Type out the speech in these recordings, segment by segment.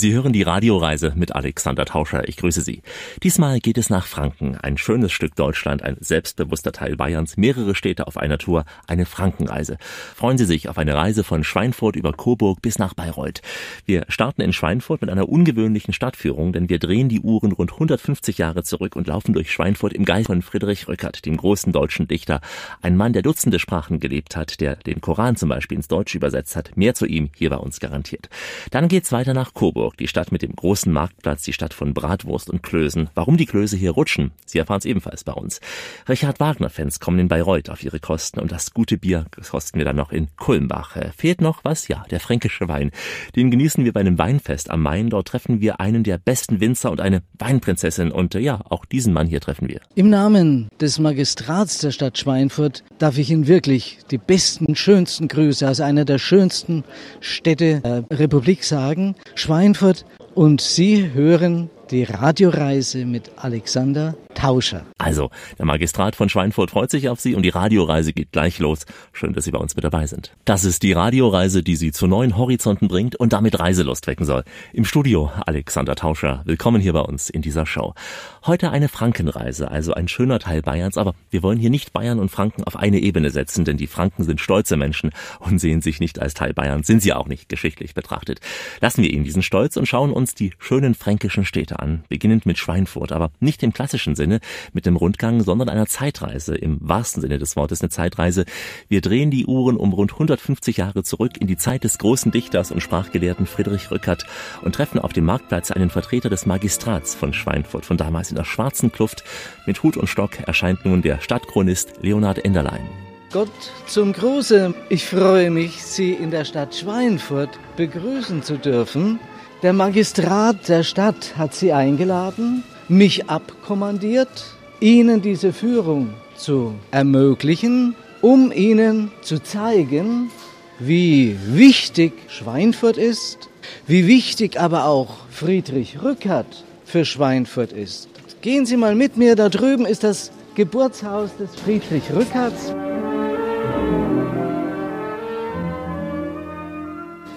Sie hören die Radioreise mit Alexander Tauscher. Ich grüße Sie. Diesmal geht es nach Franken. Ein schönes Stück Deutschland, ein selbstbewusster Teil Bayerns, mehrere Städte auf einer Tour, eine Frankenreise. Freuen Sie sich auf eine Reise von Schweinfurt über Coburg bis nach Bayreuth. Wir starten in Schweinfurt mit einer ungewöhnlichen Stadtführung, denn wir drehen die Uhren rund 150 Jahre zurück und laufen durch Schweinfurt im Geist von Friedrich Rückert, dem großen deutschen Dichter. Ein Mann, der Dutzende Sprachen gelebt hat, der den Koran zum Beispiel ins Deutsche übersetzt hat. Mehr zu ihm hier bei uns garantiert. Dann geht's weiter nach Coburg. Hamburg, die Stadt mit dem großen Marktplatz, die Stadt von Bratwurst und Klößen. Warum die Klöße hier rutschen, Sie erfahren es ebenfalls bei uns. Richard Wagner-Fans kommen in Bayreuth auf ihre Kosten und das gute Bier kosten wir dann noch in Kulmbach. Äh, fehlt noch was? Ja, der fränkische Wein. Den genießen wir bei einem Weinfest am Main. Dort treffen wir einen der besten Winzer und eine Weinprinzessin und äh, ja, auch diesen Mann hier treffen wir. Im Namen des Magistrats der Stadt Schweinfurt darf ich Ihnen wirklich die besten, schönsten Grüße aus einer der schönsten Städte der Republik sagen. Schweinfurt Schweinfurt und Sie hören die Radioreise mit Alexander Tauscher. Also, der Magistrat von Schweinfurt freut sich auf Sie und die Radioreise geht gleich los. Schön, dass Sie bei uns mit dabei sind. Das ist die Radioreise, die Sie zu neuen Horizonten bringt und damit Reiselust wecken soll. Im Studio Alexander Tauscher. Willkommen hier bei uns in dieser Show. Heute eine Frankenreise, also ein schöner Teil Bayerns, aber wir wollen hier nicht Bayern und Franken auf eine Ebene setzen, denn die Franken sind stolze Menschen und sehen sich nicht als Teil Bayerns, sind sie auch nicht geschichtlich betrachtet. Lassen wir ihnen diesen Stolz und schauen uns die schönen fränkischen Städte an, beginnend mit Schweinfurt, aber nicht im klassischen Sinne mit dem Rundgang, sondern einer Zeitreise, im wahrsten Sinne des Wortes eine Zeitreise. Wir drehen die Uhren um rund 150 Jahre zurück in die Zeit des großen Dichters und Sprachgelehrten Friedrich Rückert und treffen auf dem Marktplatz einen Vertreter des Magistrats von Schweinfurt, von damals in der schwarzen Kluft. Mit Hut und Stock erscheint nun der Stadtchronist Leonhard Enderlein. Gott zum Gruße. Ich freue mich, Sie in der Stadt Schweinfurt begrüßen zu dürfen. Der Magistrat der Stadt hat Sie eingeladen, mich abkommandiert, Ihnen diese Führung zu ermöglichen, um Ihnen zu zeigen, wie wichtig Schweinfurt ist, wie wichtig aber auch Friedrich Rückert für Schweinfurt ist. Gehen Sie mal mit mir, da drüben ist das Geburtshaus des Friedrich Rückerts.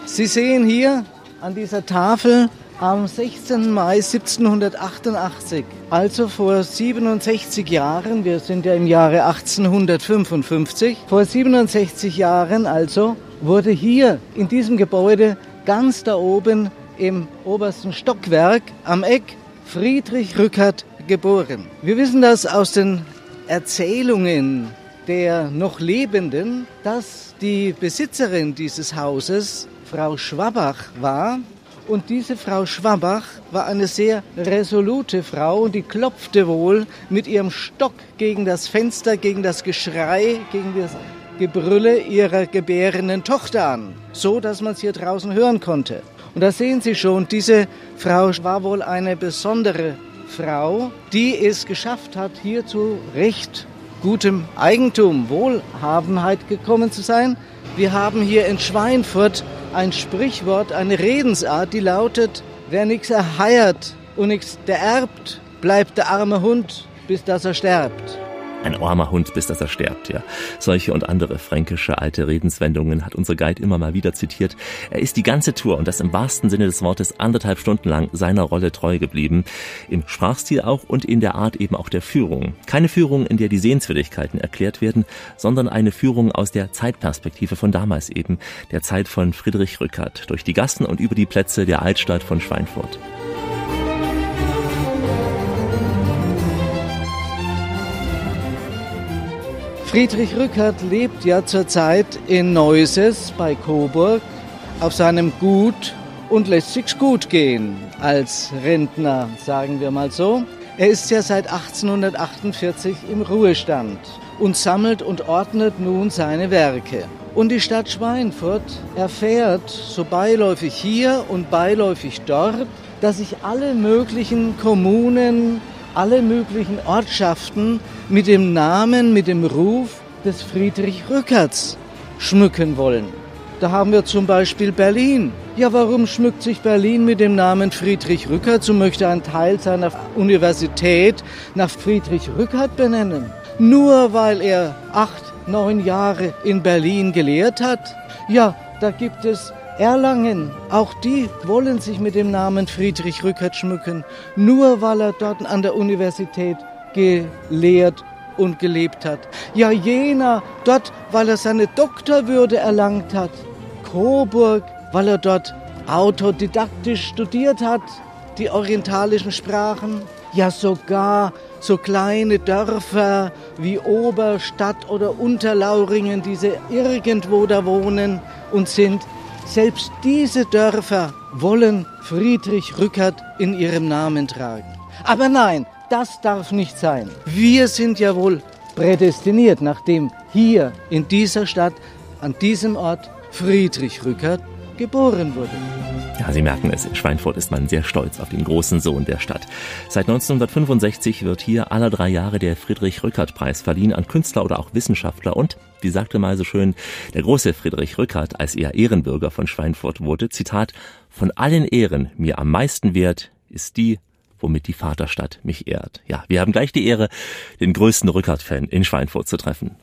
Sie sehen hier an dieser Tafel am 16. Mai 1788, also vor 67 Jahren, wir sind ja im Jahre 1855, vor 67 Jahren also wurde hier in diesem Gebäude ganz da oben im obersten Stockwerk am Eck Friedrich Rückert geboren. Wir wissen das aus den Erzählungen der noch Lebenden, dass die Besitzerin dieses Hauses Frau Schwabach war und diese Frau Schwabach war eine sehr resolute Frau und die klopfte wohl mit ihrem Stock gegen das Fenster, gegen das Geschrei, gegen das Gebrülle ihrer gebärenden Tochter an, so dass man es hier draußen hören konnte. Und da sehen Sie schon, diese Frau war wohl eine besondere Frau, die es geschafft hat, hier zu recht gutem Eigentum, Wohlhabenheit gekommen zu sein. Wir haben hier in Schweinfurt ein Sprichwort, eine Redensart, die lautet, wer nichts erheiert und nichts erbt, bleibt der arme Hund, bis dass er sterbt. Ein armer Hund, bis dass er stirbt, ja. Solche und andere fränkische alte Redenswendungen hat unser Guide immer mal wieder zitiert. Er ist die ganze Tour und das im wahrsten Sinne des Wortes anderthalb Stunden lang seiner Rolle treu geblieben. Im Sprachstil auch und in der Art eben auch der Führung. Keine Führung, in der die Sehenswürdigkeiten erklärt werden, sondern eine Führung aus der Zeitperspektive von damals eben, der Zeit von Friedrich Rückert, durch die Gassen und über die Plätze der Altstadt von Schweinfurt. Friedrich Rückert lebt ja zurzeit in Neuses bei Coburg auf seinem Gut und lässt sich's gut gehen als Rentner, sagen wir mal so. Er ist ja seit 1848 im Ruhestand und sammelt und ordnet nun seine Werke. Und die Stadt Schweinfurt erfährt so beiläufig hier und beiläufig dort, dass sich alle möglichen Kommunen, alle möglichen Ortschaften mit dem Namen, mit dem Ruf des Friedrich Rückerts schmücken wollen. Da haben wir zum Beispiel Berlin. Ja, warum schmückt sich Berlin mit dem Namen Friedrich Rückert und möchte einen Teil seiner Universität nach Friedrich Rückert benennen? Nur weil er acht, neun Jahre in Berlin gelehrt hat? Ja, da gibt es Erlangen, auch die wollen sich mit dem Namen Friedrich Rückert schmücken, nur weil er dort an der Universität gelehrt und gelebt hat. Ja, Jena, dort, weil er seine Doktorwürde erlangt hat. Coburg, weil er dort autodidaktisch studiert hat, die orientalischen Sprachen. Ja, sogar so kleine Dörfer wie Oberstadt oder Unterlauringen, diese irgendwo da wohnen und sind, selbst diese Dörfer wollen Friedrich Rückert in ihrem Namen tragen. Aber nein, das darf nicht sein. Wir sind ja wohl prädestiniert, nachdem hier in dieser Stadt, an diesem Ort Friedrich Rückert geboren wurde. Ja, Sie merken es, in Schweinfurt ist man sehr stolz auf den großen Sohn der Stadt. Seit 1965 wird hier alle drei Jahre der Friedrich-Rückert-Preis verliehen an Künstler oder auch Wissenschaftler und, wie sagte mal so schön, der große Friedrich Rückert, als er Ehrenbürger von Schweinfurt wurde, Zitat, von allen Ehren mir am meisten wert ist die, womit die Vaterstadt mich ehrt. Ja, wir haben gleich die Ehre, den größten Rückert-Fan in Schweinfurt zu treffen.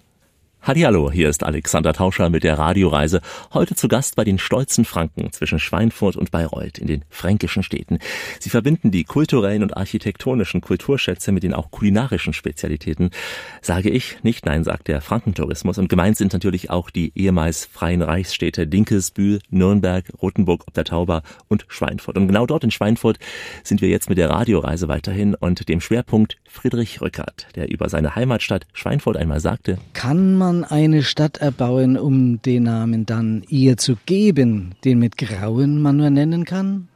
Hallihallo, hier ist Alexander Tauscher mit der Radioreise. Heute zu Gast bei den stolzen Franken zwischen Schweinfurt und Bayreuth in den fränkischen Städten. Sie verbinden die kulturellen und architektonischen Kulturschätze mit den auch kulinarischen Spezialitäten. Sage ich, nicht nein, sagt der Frankentourismus. Und gemeint sind natürlich auch die ehemals freien Reichsstädte Dinkelsbühl, Nürnberg, Rothenburg ob der Tauber und Schweinfurt. Und genau dort in Schweinfurt sind wir jetzt mit der Radioreise weiterhin und dem Schwerpunkt Friedrich Rückert, der über seine Heimatstadt Schweinfurt einmal sagte, kann man man eine Stadt erbauen, um den Namen dann ihr zu geben, den mit Grauen man nur nennen kann?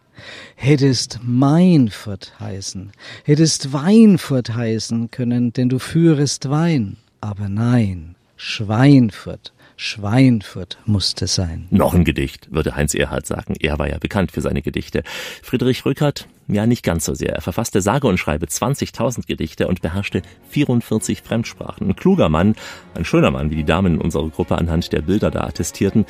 Hättest Meinfurt heißen, hättest Weinfurt heißen können, denn du führest Wein. Aber nein, Schweinfurt. Schweinfurt musste sein. Noch ein Gedicht, würde Heinz Erhard sagen. Er war ja bekannt für seine Gedichte. Friedrich Rückert, ja nicht ganz so sehr. Er verfasste sage und schreibe 20.000 Gedichte und beherrschte 44 Fremdsprachen. Ein kluger Mann, ein schöner Mann, wie die Damen in unserer Gruppe anhand der Bilder da attestierten.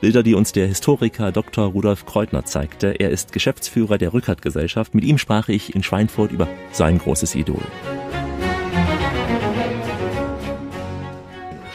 Bilder, die uns der Historiker Dr. Rudolf Kreutner zeigte. Er ist Geschäftsführer der Rückert Gesellschaft. Mit ihm sprach ich in Schweinfurt über sein großes Idol.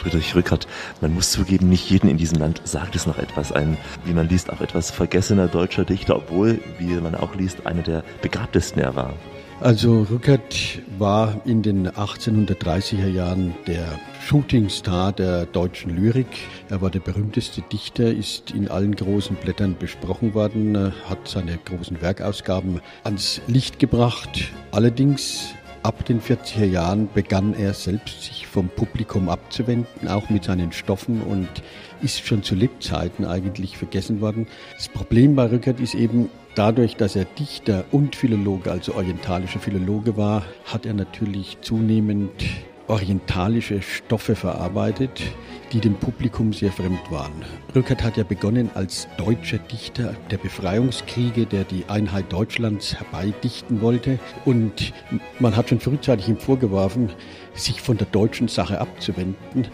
Friedrich Rückert, man muss zugeben, nicht jeden in diesem Land sagt es noch etwas. Ein, wie man liest, auch etwas vergessener deutscher Dichter, obwohl, wie man auch liest, einer der begabtesten er war. Also Rückert war in den 1830er Jahren der Shootingstar der deutschen Lyrik. Er war der berühmteste Dichter, ist in allen großen Blättern besprochen worden, hat seine großen Werkausgaben ans Licht gebracht. Allerdings Ab den 40er Jahren begann er selbst sich vom Publikum abzuwenden, auch mit seinen Stoffen und ist schon zu Lebzeiten eigentlich vergessen worden. Das Problem bei Rückert ist eben, dadurch, dass er Dichter und Philologe, also orientalischer Philologe war, hat er natürlich zunehmend orientalische Stoffe verarbeitet, die dem Publikum sehr fremd waren. Rückert hat ja begonnen als deutscher Dichter der Befreiungskriege, der die Einheit Deutschlands herbeidichten wollte. Und man hat schon frühzeitig ihm vorgeworfen, sich von der deutschen Sache abzuwenden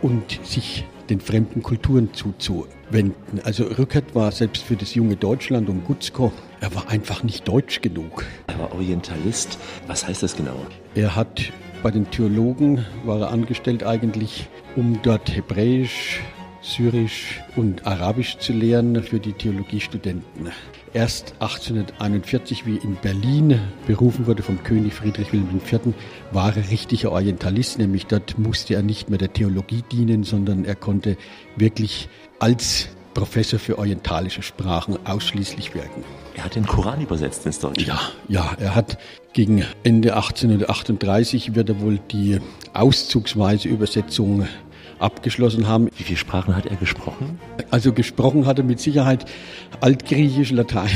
und sich den fremden Kulturen zuzuwenden. Also Rückert war selbst für das junge Deutschland um Gutzko, er war einfach nicht deutsch genug. Er war Orientalist. Was heißt das genau? Er hat bei den Theologen war er angestellt eigentlich, um dort Hebräisch, Syrisch und Arabisch zu lehren für die Theologiestudenten. Erst 1841, wie in Berlin berufen wurde vom König Friedrich Wilhelm IV., war er richtiger Orientalist, nämlich dort musste er nicht mehr der Theologie dienen, sondern er konnte wirklich als Professor für orientalische Sprachen ausschließlich wirken. Er hat den Koran übersetzt ins Deutsche. Ja, ja, er hat gegen Ende 1838 wird er wohl die auszugsweise Übersetzung abgeschlossen haben. Wie viele Sprachen hat er gesprochen? Also gesprochen hat er mit Sicherheit Altgriechisch, Latein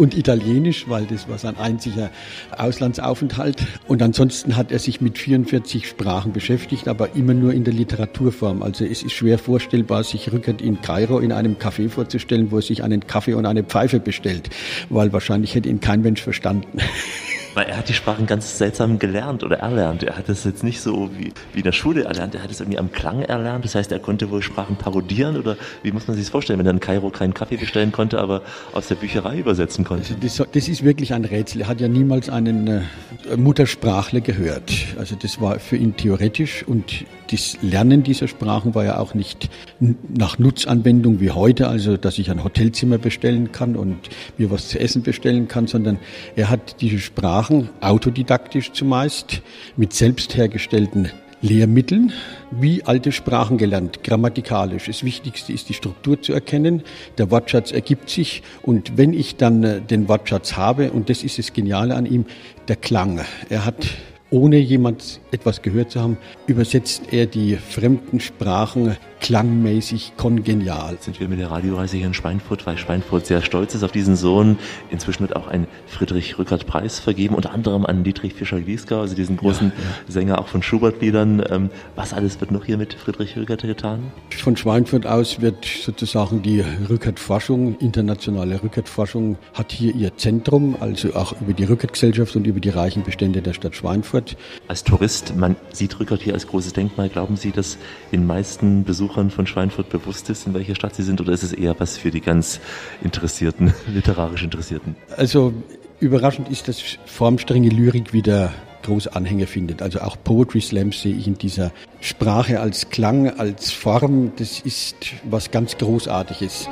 und Italienisch, weil das war sein einziger Auslandsaufenthalt. Und ansonsten hat er sich mit 44 Sprachen beschäftigt, aber immer nur in der Literaturform. Also es ist schwer vorstellbar, sich rückert in Kairo in einem Café vorzustellen, wo er sich einen Kaffee und eine Pfeife bestellt, weil wahrscheinlich hätte ihn kein Mensch verstanden. Weil er hat die Sprachen ganz seltsam gelernt oder erlernt. Er hat es jetzt nicht so wie, wie in der Schule erlernt, er hat es irgendwie am Klang erlernt. Das heißt, er konnte wohl Sprachen parodieren oder wie muss man sich das vorstellen, wenn er in Kairo keinen Kaffee bestellen konnte, aber aus der Bücherei übersetzen konnte? Also das, das, ist wirklich ein Rätsel. Er hat ja niemals einen äh, Muttersprachler gehört. Also das war für ihn theoretisch und das Lernen dieser Sprachen war ja auch nicht nach Nutzanwendung wie heute, also dass ich ein Hotelzimmer bestellen kann und mir was zu essen bestellen kann, sondern er hat diese Sprachen autodidaktisch zumeist mit selbst hergestellten Lehrmitteln wie alte Sprachen gelernt, grammatikalisch. Das Wichtigste ist die Struktur zu erkennen. Der Wortschatz ergibt sich und wenn ich dann äh, den Wortschatz habe, und das ist das Geniale an ihm, der Klang. Er hat ohne jemand etwas gehört zu haben, übersetzt er die fremden Sprachen klangmäßig kongenial. Sind wir mit der Radioreise hier in Schweinfurt, weil Schweinfurt sehr stolz ist auf diesen Sohn. Inzwischen wird auch ein Friedrich-Rückert-Preis vergeben, unter anderem an Dietrich Fischer-Gliesgau, also diesen großen ja, ja. Sänger auch von Schubert-Liedern. Ähm, was alles wird noch hier mit Friedrich Rückert getan? Von Schweinfurt aus wird sozusagen die Rückert-Forschung, internationale Rückert-Forschung, hat hier ihr Zentrum, also auch über die Rückert-Gesellschaft und über die reichen Bestände der Stadt Schweinfurt. Als Tourist, man sieht Rückert hier als großes Denkmal. Glauben Sie, dass den meisten Besuchern Besuchern von Schweinfurt bewusst ist, in welcher Stadt sie sind, oder ist es eher was für die ganz Interessierten, literarisch Interessierten? Also überraschend ist, dass formstrenge Lyrik wieder große Anhänger findet. Also auch Poetry Slams sehe ich in dieser Sprache als Klang, als Form. Das ist was ganz Großartiges.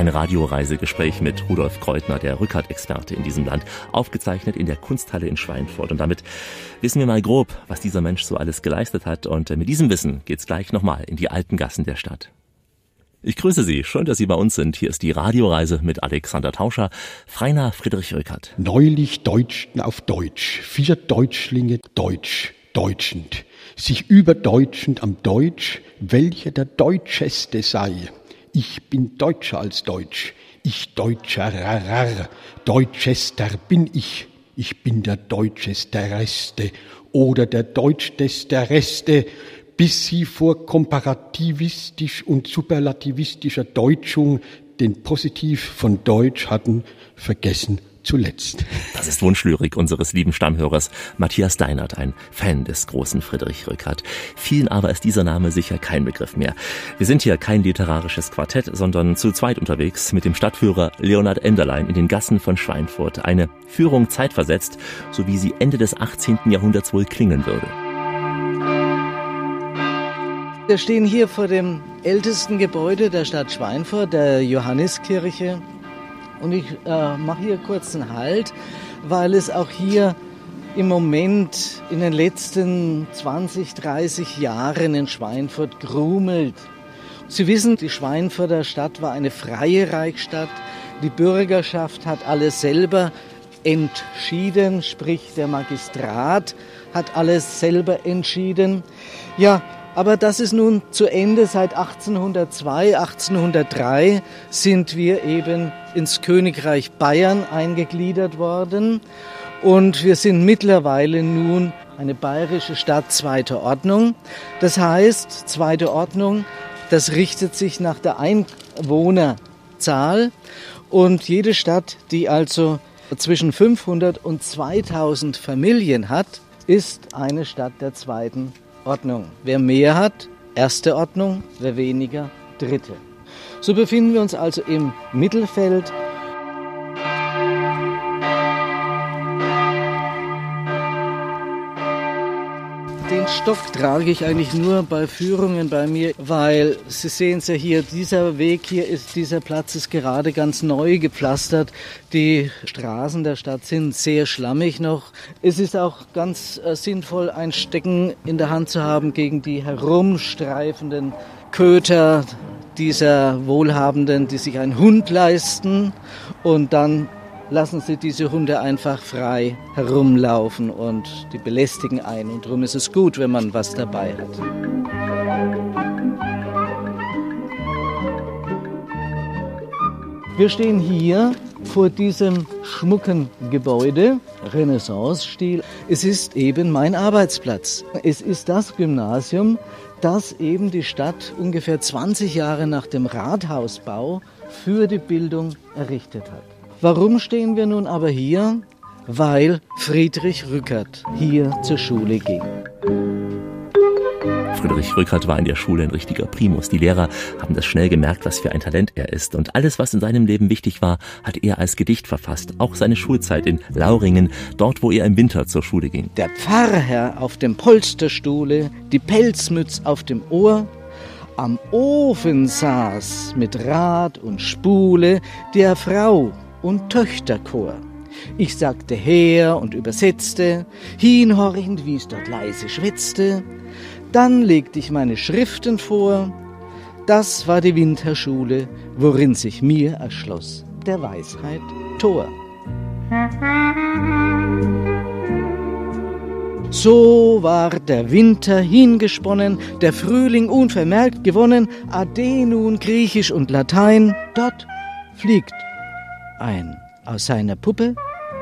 Ein Radioreisegespräch mit Rudolf Kreutner, der Rückert-Experte in diesem Land, aufgezeichnet in der Kunsthalle in Schweinfurt. Und damit wissen wir mal grob, was dieser Mensch so alles geleistet hat. Und mit diesem Wissen geht's gleich nochmal in die alten Gassen der Stadt. Ich grüße Sie. Schön, dass Sie bei uns sind. Hier ist die Radioreise mit Alexander Tauscher, Freiner Friedrich Rückert. Neulich deutschten auf Deutsch. Vier Deutschlinge Deutsch, deutschend. Sich überdeutschend am Deutsch, welcher der Deutscheste sei. Ich bin Deutscher als Deutsch. Ich Deutscher, rarar. Deutschester bin ich. Ich bin der Deutschester Reste oder der Deutschester Reste, bis sie vor komparativistisch und superlativistischer Deutschung den Positiv von Deutsch hatten vergessen zuletzt. Das ist Wunschlyrik unseres lieben Stammhörers Matthias Deinert, ein Fan des großen Friedrich Rückert. Vielen aber ist dieser Name sicher kein Begriff mehr. Wir sind hier kein literarisches Quartett, sondern zu zweit unterwegs mit dem Stadtführer Leonhard Enderlein in den Gassen von Schweinfurt. Eine Führung zeitversetzt, so wie sie Ende des 18. Jahrhunderts wohl klingen würde. Wir stehen hier vor dem ältesten Gebäude der Stadt Schweinfurt, der Johanniskirche. Und ich äh, mache hier kurz einen Halt, weil es auch hier im Moment in den letzten 20, 30 Jahren in Schweinfurt grumelt. Sie wissen, die Schweinfurter Stadt war eine freie Reichsstadt. Die Bürgerschaft hat alles selber entschieden, sprich der Magistrat hat alles selber entschieden. Ja, aber das ist nun zu Ende. Seit 1802, 1803 sind wir eben ins Königreich Bayern eingegliedert worden. Und wir sind mittlerweile nun eine bayerische Stadt zweiter Ordnung. Das heißt, zweite Ordnung, das richtet sich nach der Einwohnerzahl. Und jede Stadt, die also zwischen 500 und 2000 Familien hat, ist eine Stadt der zweiten Ordnung. Wer mehr hat, erste Ordnung, wer weniger, dritte. So befinden wir uns also im Mittelfeld Den Stock trage ich eigentlich nur bei Führungen bei mir, weil Sie sehen es ja hier, dieser Weg hier ist, dieser Platz ist gerade ganz neu gepflastert. Die Straßen der Stadt sind sehr schlammig noch. Es ist auch ganz äh, sinnvoll, ein Stecken in der Hand zu haben gegen die herumstreifenden Köter dieser Wohlhabenden, die sich einen Hund leisten und dann lassen sie diese Hunde einfach frei herumlaufen und die belästigen einen. Und darum ist es gut, wenn man was dabei hat. Wir stehen hier vor diesem schmucken Gebäude, Renaissance-Stil. Es ist eben mein Arbeitsplatz. Es ist das Gymnasium, das eben die Stadt ungefähr 20 Jahre nach dem Rathausbau für die Bildung errichtet hat. Warum stehen wir nun aber hier? Weil Friedrich Rückert hier zur Schule ging. Friedrich Rückert war in der Schule ein richtiger Primus. Die Lehrer haben das schnell gemerkt, was für ein Talent er ist. Und alles, was in seinem Leben wichtig war, hat er als Gedicht verfasst. Auch seine Schulzeit in Lauringen, dort, wo er im Winter zur Schule ging. Der Pfarrherr auf dem Polsterstuhle, die Pelzmütz auf dem Ohr, am Ofen saß mit Rad und Spule der Frau und Töchterchor. Ich sagte her und übersetzte, hinhorchend, wie's dort leise schwitzte. Dann legte ich meine Schriften vor. Das war die Winterschule, worin sich mir erschloss der Weisheit Tor. So war der Winter hingesponnen, der Frühling unvermerkt gewonnen, Ade nun Griechisch und Latein, dort fliegt ein aus seiner Puppe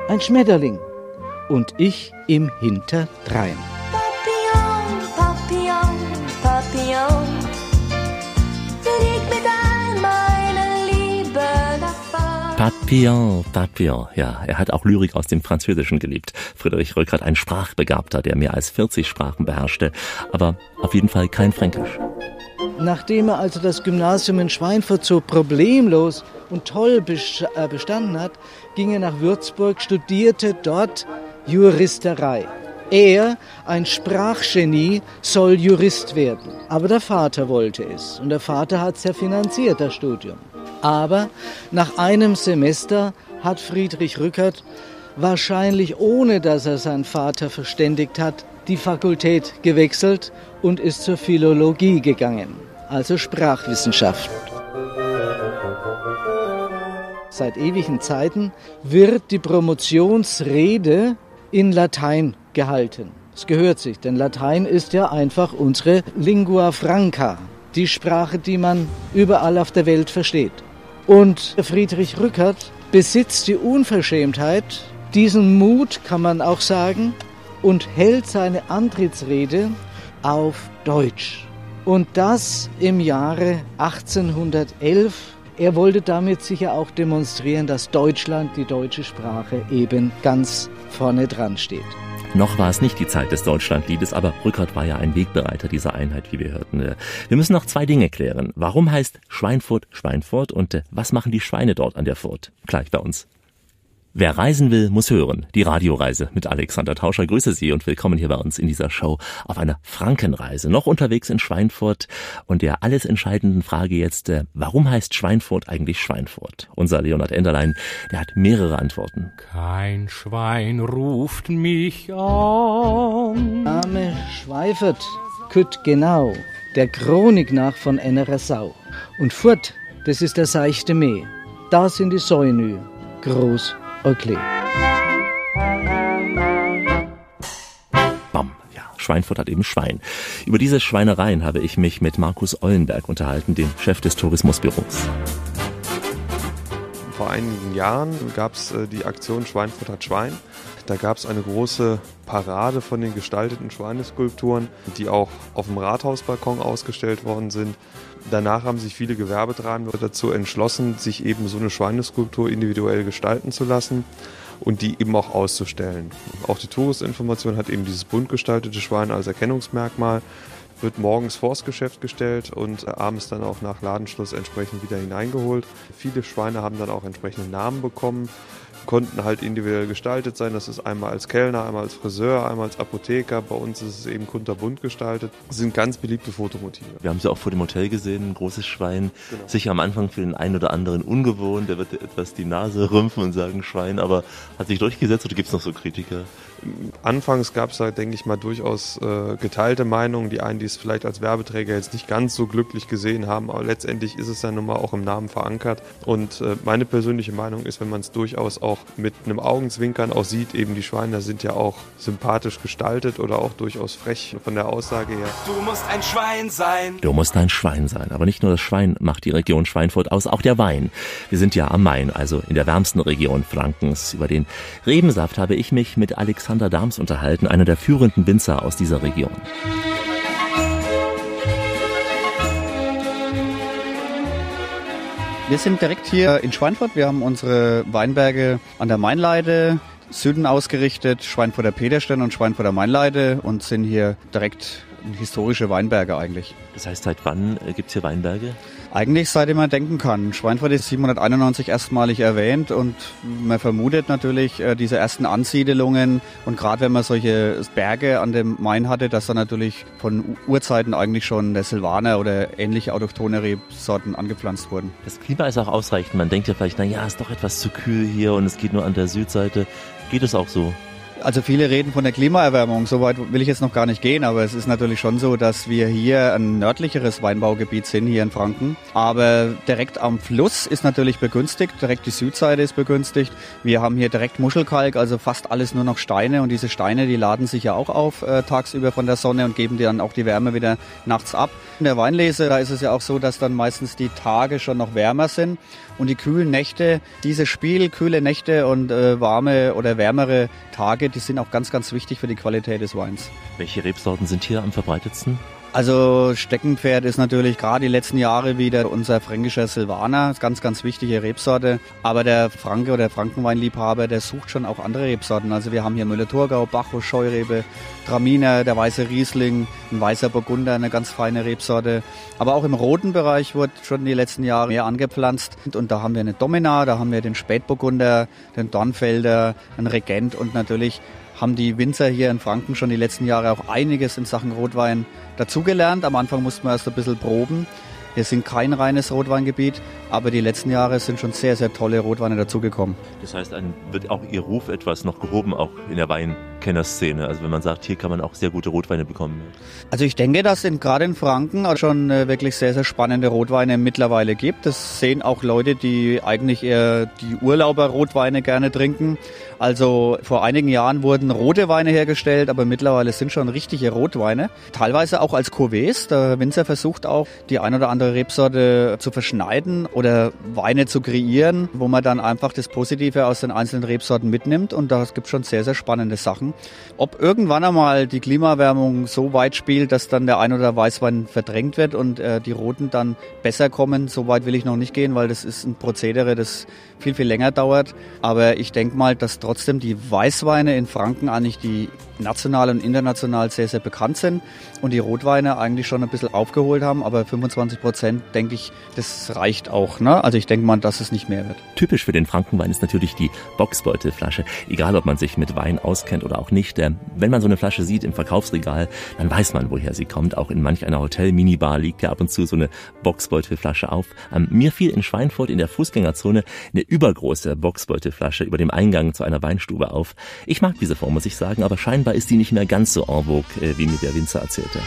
ein Schmetterling und ich im Hinterdrein. Papillon, Papillon, Papillon, flieg mit all meiner Liebe davon. Papillon, Papillon. Ja, er hat auch Lyrik aus dem Französischen geliebt. Friedrich Rückert, ein Sprachbegabter, der mehr als 40 Sprachen beherrschte, aber auf jeden Fall kein Fränkisch. Nachdem er also das Gymnasium in Schweinfurt so problemlos und toll äh, bestanden hat, ging er nach Würzburg, studierte dort Juristerei. Er, ein Sprachgenie, soll Jurist werden. Aber der Vater wollte es. Und der Vater hat es ja finanziert, das Studium. Aber nach einem Semester hat Friedrich Rückert, wahrscheinlich ohne dass er seinen Vater verständigt hat, die Fakultät gewechselt und ist zur Philologie gegangen, also Sprachwissenschaften. Seit ewigen Zeiten wird die Promotionsrede in Latein gehalten. Es gehört sich, denn Latein ist ja einfach unsere Lingua Franca, die Sprache, die man überall auf der Welt versteht. Und Friedrich Rückert besitzt die Unverschämtheit, diesen Mut kann man auch sagen, und hält seine Antrittsrede auf Deutsch. Und das im Jahre 1811. Er wollte damit sicher auch demonstrieren, dass Deutschland, die deutsche Sprache, eben ganz vorne dran steht. Noch war es nicht die Zeit des Deutschlandliedes, aber Rückert war ja ein Wegbereiter dieser Einheit, wie wir hörten. Wir müssen noch zwei Dinge klären. Warum heißt Schweinfurt Schweinfurt und äh, was machen die Schweine dort an der Furt? Gleich bei uns. Wer reisen will, muss hören. Die Radioreise mit Alexander Tauscher. Grüße Sie und willkommen hier bei uns in dieser Show auf einer Frankenreise. Noch unterwegs in Schweinfurt und der alles entscheidenden Frage jetzt, äh, warum heißt Schweinfurt eigentlich Schweinfurt? Unser Leonhard Enderlein, der hat mehrere Antworten. Kein Schwein ruft mich an. Name Schweifert, kütt genau, der Chronik nach von Ennerer Sau. Und Furt, das ist der seichte Mee. Da sind die Säunü, groß Oakley. Bam. Ja, Schweinfurt hat eben Schwein. Über diese Schweinereien habe ich mich mit Markus Eulenberg unterhalten, dem Chef des Tourismusbüros. Vor einigen Jahren gab es äh, die Aktion Schweinfurt hat Schwein. Da gab es eine große Parade von den gestalteten Schweineskulpturen, die auch auf dem Rathausbalkon ausgestellt worden sind. Danach haben sich viele Gewerbetreibende dazu entschlossen, sich eben so eine Schweineskulptur individuell gestalten zu lassen und die eben auch auszustellen. Auch die Touristinformation hat eben dieses bunt gestaltete Schwein als Erkennungsmerkmal wird morgens vors Geschäft gestellt und abends dann auch nach Ladenschluss entsprechend wieder hineingeholt. Viele Schweine haben dann auch entsprechende Namen bekommen konnten halt individuell gestaltet sein. Das ist einmal als Kellner, einmal als Friseur, einmal als Apotheker. Bei uns ist es eben kunterbunt gestaltet. Das sind ganz beliebte Fotomotive. Wir haben sie auch vor dem Hotel gesehen, ein großes Schwein. Genau. Sicher am Anfang für den einen oder anderen ungewohnt. Der wird etwas die Nase rümpfen und sagen Schwein, aber hat sich durchgesetzt oder gibt es noch so Kritiker? Anfangs gab es da, denke ich mal, durchaus äh, geteilte Meinungen. Die einen, die es vielleicht als Werbeträger jetzt nicht ganz so glücklich gesehen haben, aber letztendlich ist es ja nun mal auch im Namen verankert. Und äh, meine persönliche Meinung ist, wenn man es durchaus auch mit einem Augenzwinkern auch sieht, eben die Schweine sind ja auch sympathisch gestaltet oder auch durchaus frech von der Aussage her. Du musst ein Schwein sein. Du musst ein Schwein sein. Aber nicht nur das Schwein macht die Region Schweinfurt aus, auch der Wein. Wir sind ja am Main, also in der wärmsten Region Frankens. Über den Rebensaft habe ich mich mit Alex Alexander Dahms unterhalten, einer der führenden Winzer aus dieser Region. Wir sind direkt hier in Schweinfurt. Wir haben unsere Weinberge an der Mainleide, Süden ausgerichtet, Schweinfurter Peterstein und Schweinfurter Mainleide und sind hier direkt historische Weinberge eigentlich. Das heißt, seit wann äh, gibt's hier Weinberge? Eigentlich seitdem man denken kann. Schweinfurt ist 791 erstmalig erwähnt und man vermutet natürlich äh, diese ersten Ansiedelungen und gerade wenn man solche Berge an dem Main hatte, dass da natürlich von Urzeiten eigentlich schon der Silvaner oder ähnliche autochthone Rebsorten angepflanzt wurden. Das Klima ist auch ausreichend. Man denkt ja vielleicht, na ja, ist doch etwas zu kühl hier und es geht nur an der Südseite. Geht es auch so? Also viele reden von der Klimaerwärmung, so weit will ich jetzt noch gar nicht gehen, aber es ist natürlich schon so, dass wir hier ein nördlicheres Weinbaugebiet sind, hier in Franken. Aber direkt am Fluss ist natürlich begünstigt, direkt die Südseite ist begünstigt. Wir haben hier direkt Muschelkalk, also fast alles nur noch Steine und diese Steine, die laden sich ja auch auf äh, tagsüber von der Sonne und geben dir dann auch die Wärme wieder nachts ab. In der Weinlese, da ist es ja auch so, dass dann meistens die Tage schon noch wärmer sind und die kühlen Nächte, dieses Spiel, kühle Nächte und äh, warme oder wärmere Tage, die sind auch ganz, ganz wichtig für die Qualität des Weins. Welche Rebsorten sind hier am verbreitetsten? Also Steckenpferd ist natürlich gerade die letzten Jahre wieder unser fränkischer Silvaner, ganz, ganz wichtige Rebsorte. Aber der Franke oder der Frankenweinliebhaber, der sucht schon auch andere Rebsorten. Also wir haben hier Müller-Thurgau, Bacchus, Scheurebe, Traminer, der weiße Riesling, ein weißer Burgunder, eine ganz feine Rebsorte. Aber auch im roten Bereich wird schon die letzten Jahre mehr angepflanzt. Und da haben wir eine Domina, da haben wir den Spätburgunder, den Dornfelder, einen Regent und natürlich haben die Winzer hier in Franken schon die letzten Jahre auch einiges in Sachen Rotwein dazugelernt. Am Anfang mussten wir erst ein bisschen proben. Wir sind kein reines Rotweingebiet, aber die letzten Jahre sind schon sehr, sehr tolle Rotweine dazugekommen. Das heißt, wird auch Ihr Ruf etwas noch gehoben, auch in der Weinkennerszene. Also wenn man sagt, hier kann man auch sehr gute Rotweine bekommen. Also ich denke, dass es gerade in Franken auch schon äh, wirklich sehr, sehr spannende Rotweine mittlerweile gibt. Das sehen auch Leute, die eigentlich eher die Urlauber-Rotweine gerne trinken. Also vor einigen Jahren wurden rote Weine hergestellt, aber mittlerweile sind schon richtige Rotweine. Teilweise auch als Cuvées. Der Winzer versucht auch, die ein oder andere Rebsorte zu verschneiden oder Weine zu kreieren, wo man dann einfach das Positive aus den einzelnen Rebsorten mitnimmt. Und da gibt schon sehr, sehr spannende Sachen. Ob irgendwann einmal die Klimaerwärmung so weit spielt, dass dann der ein oder Weißwein verdrängt wird und äh, die Roten dann besser kommen, so weit will ich noch nicht gehen, weil das ist ein Prozedere, das viel, viel länger dauert. Aber ich denke mal, dass trotzdem die Weißweine in Franken eigentlich die national und international sehr, sehr bekannt sind und die Rotweine eigentlich schon ein bisschen aufgeholt haben. Aber 25 Prozent, denke ich, das reicht auch. Ne? Also ich denke mal, dass es nicht mehr wird. Typisch für den Frankenwein ist natürlich die Boxbeutelflasche. Egal, ob man sich mit Wein auskennt oder auch nicht. äh, Wenn man so eine Flasche sieht im Verkaufsregal, dann weiß man, woher sie kommt. Auch in manch einer Hotel-Minibar liegt ja ab und zu so eine Boxbeutelflasche auf. Ähm, Mir fiel in Schweinfurt in der Fußgängerzone eine übergroße Boxbeutelflasche über dem Eingang zu einer Weinstube auf. Ich mag diese Form, muss ich sagen, aber scheinbar ist die nicht mehr ganz so en vogue, äh, wie mir der Winzer erzählte.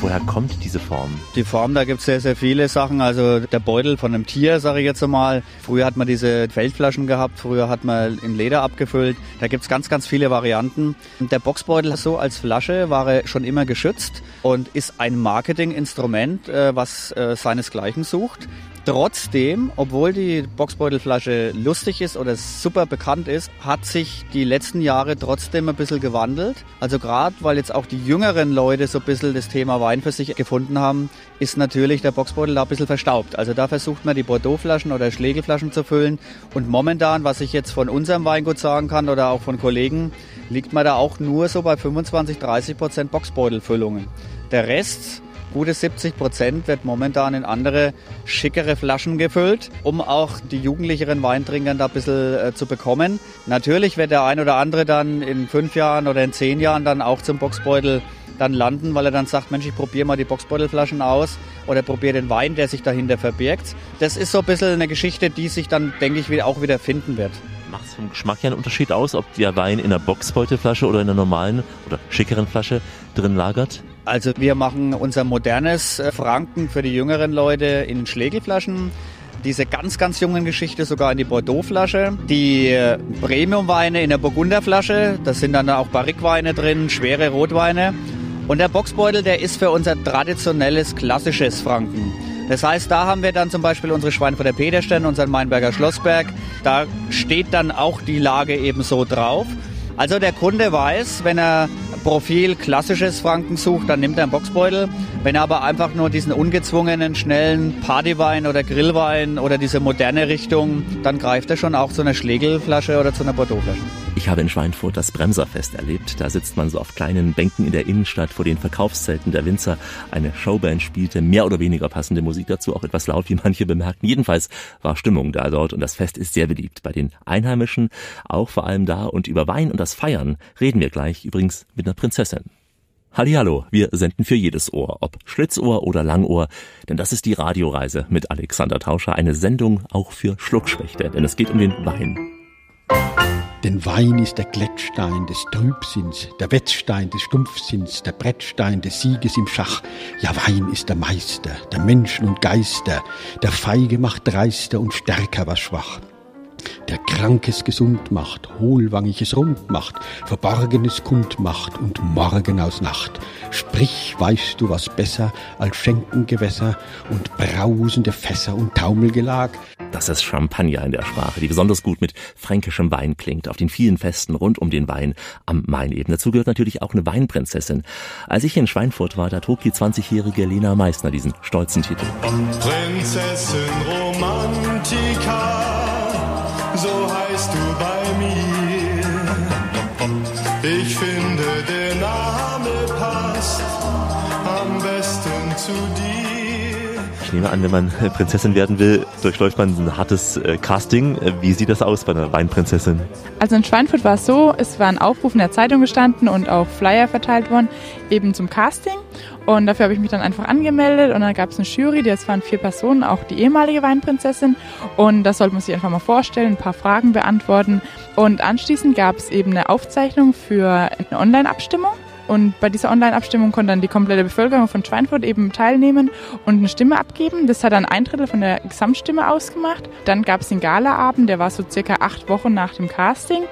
Woher kommt diese Form? Die Form, da gibt's sehr, sehr viele Sachen. Also der Beutel von einem Tier, sage ich jetzt einmal. Früher hat man diese Feldflaschen gehabt, früher hat man in Leder abgefüllt. Da gibt's ganz, ganz viele Varianten. Der Boxbeutel so als Flasche war schon immer geschützt und ist ein Marketinginstrument, äh, was äh, seinesgleichen sucht. Trotzdem, obwohl die Boxbeutelflasche lustig ist oder super bekannt ist, hat sich die letzten Jahre trotzdem ein bisschen gewandelt. Also gerade weil jetzt auch die jüngeren Leute so ein bisschen das Thema Wein für sich gefunden haben, ist natürlich der Boxbeutel da ein bisschen verstaubt. Also da versucht man die Bordeauxflaschen oder Schlegelflaschen zu füllen. Und momentan, was ich jetzt von unserem Weingut sagen kann oder auch von Kollegen, liegt man da auch nur so bei 25, 30 Prozent Boxbeutelfüllungen. Der Rest Gute 70 Prozent wird momentan in andere, schickere Flaschen gefüllt, um auch die jugendlicheren Weintrinkern da ein bisschen äh, zu bekommen. Natürlich wird der ein oder andere dann in fünf Jahren oder in zehn Jahren dann auch zum Boxbeutel dann landen, weil er dann sagt, Mensch, ich probiere mal die Boxbeutelflaschen aus oder probiere den Wein, der sich dahinter verbirgt. Das ist so ein bisschen eine Geschichte, die sich dann, denke ich, auch wieder finden wird. Macht es vom Geschmack ja einen Unterschied aus, ob der Wein in einer Boxbeutelflasche oder in einer normalen oder schickeren Flasche drin lagert? Also wir machen unser modernes äh, Franken für die jüngeren Leute in Schlägelflaschen. Diese ganz, ganz jungen Geschichte sogar in die Bordeauxflasche. Die äh, Premiumweine in der Burgunderflasche. Das sind dann auch Barrikweine drin, schwere Rotweine. Und der Boxbeutel, der ist für unser traditionelles, klassisches Franken. Das heißt, da haben wir dann zum Beispiel unsere Schweinfurter Peterstein, unseren Mainberger Schlossberg. Da steht dann auch die Lage eben so drauf. Also der Kunde weiß, wenn er Profil klassisches Franken sucht, dann nimmt er einen Boxbeutel. Wenn er aber einfach nur diesen ungezwungenen, schnellen Partywein oder Grillwein oder diese moderne Richtung, dann greift er schon auch zu einer Schlegelflasche oder zu einer Bordeauxflasche. Ich habe in Schweinfurt das Bremserfest erlebt. Da sitzt man so auf kleinen Bänken in der Innenstadt vor den Verkaufszelten der Winzer. Eine Showband spielte mehr oder weniger passende Musik dazu, auch etwas laut, wie manche bemerkten. Jedenfalls war Stimmung da dort und das Fest ist sehr beliebt bei den Einheimischen, auch vor allem da. Und über Wein und das Feiern reden wir gleich übrigens mit einer Prinzessin. Hallihallo, wir senden für jedes Ohr, ob Schlitzohr oder Langohr, denn das ist die Radioreise mit Alexander Tauscher, eine Sendung auch für Schluckschwächte, denn es geht um den Wein. Denn Wein ist der Glättstein des Trübsinns, der Wetzstein des Stumpfsinns, der Brettstein des Sieges im Schach. Ja, Wein ist der Meister der Menschen und Geister, der Feige macht dreister und stärker was schwach. Der Krankes gesund macht, Hohlwangiges rund macht, Verborgenes kund macht und Morgen aus Nacht. Sprich, weißt du was besser als Schenkengewässer und brausende Fässer und Taumelgelag? Das ist Champagner in der Sprache, die besonders gut mit fränkischem Wein klingt, auf den vielen Festen rund um den Wein am Main eben. Dazu gehört natürlich auch eine Weinprinzessin. Als ich in Schweinfurt war, da trug die 20-jährige Lena Meissner diesen stolzen Titel. Prinzessin Romantica, so heißt du bei mir. Ich finde, der Name passt am besten zu dir. Ich nehme an, wenn man Prinzessin werden will, durchläuft man ein hartes äh, Casting. Äh, Wie sieht das aus bei einer Weinprinzessin? Also in Schweinfurt war es so, es war ein Aufruf in der Zeitung gestanden und auch Flyer verteilt worden, eben zum Casting. Und dafür habe ich mich dann einfach angemeldet und dann gab es eine Jury, das waren vier Personen, auch die ehemalige Weinprinzessin. Und da sollte man sich einfach mal vorstellen, ein paar Fragen beantworten. Und anschließend gab es eben eine Aufzeichnung für eine Online-Abstimmung. Und bei dieser Online-Abstimmung konnte dann die komplette Bevölkerung von Schweinfurt eben teilnehmen und eine Stimme abgeben. Das hat dann ein Drittel von der Gesamtstimme ausgemacht. Dann gab es den Galaabend, der war so circa acht Wochen nach dem Casting.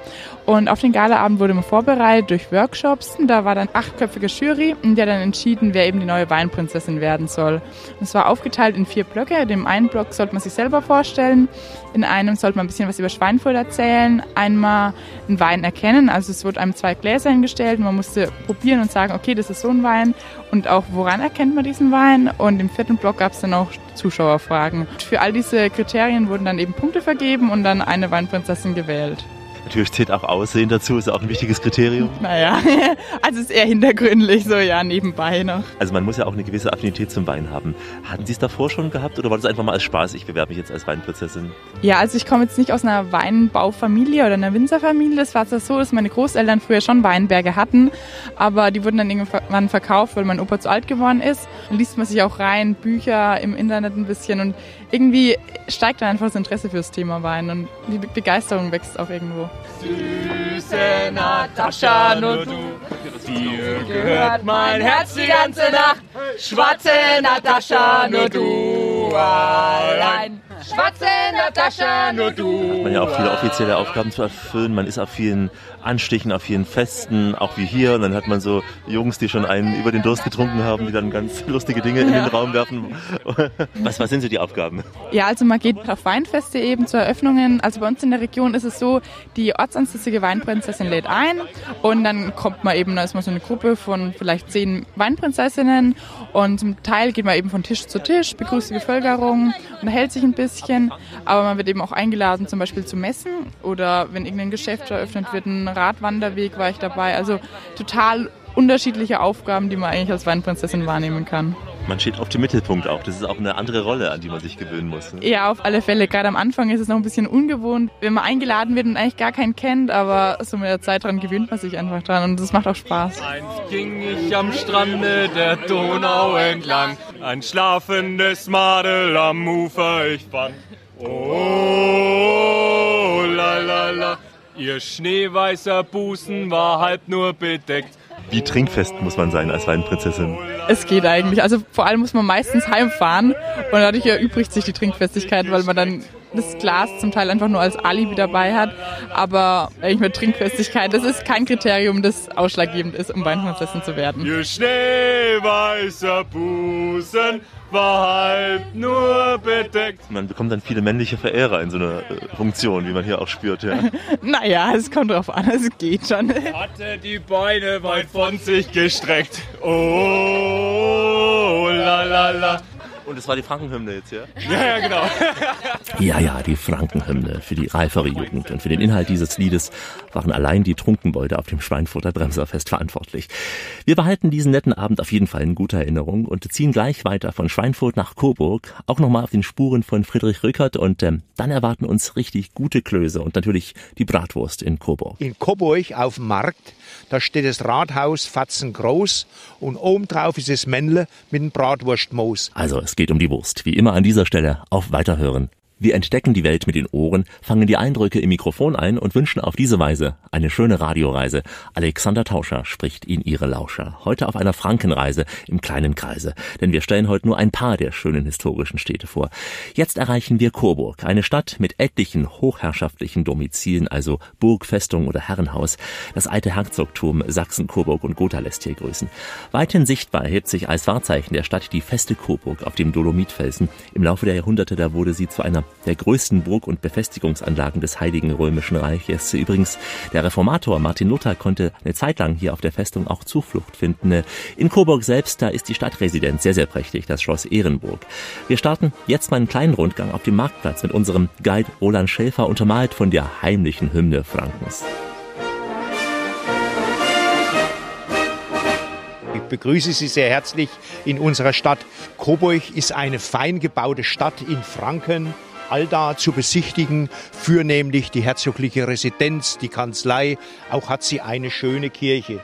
Und auf den Galaabend wurde man vorbereitet durch Workshops. Da war dann achtköpfige Jury, in der dann entschieden, wer eben die neue Weinprinzessin werden soll. Und es war aufgeteilt in vier Blöcke. In dem einen Block sollte man sich selber vorstellen. In einem sollte man ein bisschen was über Schweinfurt erzählen. Einmal einen Wein erkennen. Also es wurde einem zwei Gläser hingestellt. Man musste probieren und sagen, okay, das ist so ein Wein. Und auch, woran erkennt man diesen Wein? Und im vierten Block gab es dann auch Zuschauerfragen. Für all diese Kriterien wurden dann eben Punkte vergeben und dann eine Weinprinzessin gewählt. Natürlich zählt auch Aussehen dazu, ist auch ein wichtiges Kriterium. Naja, also es ist eher hintergründlich, so ja, nebenbei noch. Also man muss ja auch eine gewisse Affinität zum Wein haben. Hatten Sie es davor schon gehabt oder war das einfach mal als Spaß, ich bewerbe mich jetzt als Weinprinzessin? Ja, also ich komme jetzt nicht aus einer Weinbaufamilie oder einer Winzerfamilie. Es war zwar so, dass meine Großeltern früher schon Weinberge hatten, aber die wurden dann irgendwann verkauft, weil mein Opa zu alt geworden ist. Dann liest man sich auch rein, Bücher im Internet ein bisschen und irgendwie steigt dann einfach das Interesse fürs Thema Wein und die Be- Begeisterung wächst auch irgendwo. Süße Natascha, nur du. Dir gehört mein Herz die ganze Nacht. Schwarze Natascha, nur du allein. Schwarze Natascha, nur du. Man hat ja auch viele offizielle Aufgaben zu erfüllen. Man ist auf vielen Anstichen, auf vielen Festen, auch wie hier. Und dann hat man so Jungs, die schon einen über den Durst getrunken haben, die dann ganz lustige Dinge in den Raum werfen. Was, was sind so die Aufgaben? Ja, also man geht auf Weinfeste eben zu Eröffnungen. Also bei uns in der Region ist es so, die ortsansässige Weinprinzessin lädt ein und dann kommt man eben, da ist man so eine Gruppe von vielleicht zehn Weinprinzessinnen und zum Teil geht man eben von Tisch zu Tisch, begrüßt die Bevölkerung, unterhält sich ein bisschen, aber man wird eben auch eingeladen zum Beispiel zu Messen oder wenn irgendein Geschäft eröffnet wird, ein Radwanderweg war ich dabei. Also total unterschiedliche Aufgaben, die man eigentlich als Weinprinzessin wahrnehmen kann. Man steht auf dem Mittelpunkt auch. Das ist auch eine andere Rolle, an die man sich gewöhnen muss. ne? Ja, auf alle Fälle. Gerade am Anfang ist es noch ein bisschen ungewohnt, wenn man eingeladen wird und eigentlich gar keinen kennt, aber so mit der Zeit dran gewöhnt man sich einfach dran und das macht auch Spaß. Einst ging ich am Strande der Donau entlang, ein schlafendes Madel am Ufer ich fand. Oh, la la la, ihr schneeweißer Busen war halb nur bedeckt. Wie trinkfest muss man sein als Weinprinzessin? Es geht eigentlich. Also vor allem muss man meistens heimfahren und dadurch erübrigt sich die Trinkfestigkeit, weil man dann das Glas zum Teil einfach nur als Alibi dabei hat. Aber ich mit Trinkfestigkeit, das ist kein Kriterium, das ausschlaggebend ist, um Weinprinzessin zu werden. Ihr schneeweißer Busen war halb nur bedeckt. Man bekommt dann viele männliche Verehrer in so einer äh, Funktion, wie man hier auch spürt. Ja. Naja, es kommt drauf an, es geht schon. Hatte die Beine weit von sich gestreckt. Oh, la la la. Und es war die Frankenhymne jetzt, ja? Ja, ja, genau. Ja, ja, die Frankenhymne. Für die reifere Jugend und für den Inhalt dieses Liedes waren allein die Trunkenbeute auf dem Schweinfurter Bremserfest verantwortlich. Wir behalten diesen netten Abend auf jeden Fall in guter Erinnerung und ziehen gleich weiter von Schweinfurt nach Coburg, auch nochmal auf den Spuren von Friedrich Rückert und ähm, dann erwarten uns richtig gute Klöße und natürlich die Bratwurst in Coburg. In Coburg auf dem Markt, da steht das Rathaus fatzengroß und oben drauf ist das Männle mit dem Bratwurstmoos. Also es geht um die Wurst. Wie immer an dieser Stelle auf Weiterhören. Wir entdecken die Welt mit den Ohren, fangen die Eindrücke im Mikrofon ein und wünschen auf diese Weise eine schöne Radioreise. Alexander Tauscher spricht in ihre Lauscher. Heute auf einer Frankenreise im kleinen Kreise. Denn wir stellen heute nur ein paar der schönen historischen Städte vor. Jetzt erreichen wir Coburg, eine Stadt mit etlichen hochherrschaftlichen Domizilen, also Burg, Festung oder Herrenhaus. Das alte Herzogtum Sachsen, Coburg und Gotha lässt hier grüßen. Weithin sichtbar hebt sich als Wahrzeichen der Stadt die feste Coburg auf dem Dolomitfelsen. Im Laufe der Jahrhunderte da wurde sie zu einer der größten Burg- und Befestigungsanlagen des Heiligen Römischen Reiches. Übrigens, der Reformator Martin Luther konnte eine Zeit lang hier auf der Festung auch Zuflucht finden. In Coburg selbst, da ist die Stadtresidenz sehr, sehr prächtig, das Schloss Ehrenburg. Wir starten jetzt mal einen kleinen Rundgang auf dem Marktplatz mit unserem Guide Roland Schäfer, untermalt von der heimlichen Hymne Frankens. Ich begrüße Sie sehr herzlich in unserer Stadt. Coburg ist eine fein gebaute Stadt in Franken. Allda zu besichtigen, für nämlich die herzogliche Residenz, die Kanzlei, auch hat sie eine schöne Kirche.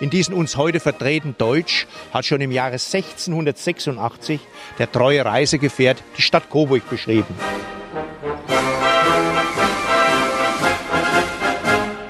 In diesen uns heute vertreten Deutsch hat schon im Jahre 1686 der treue Reisegefährt die Stadt Coburg beschrieben.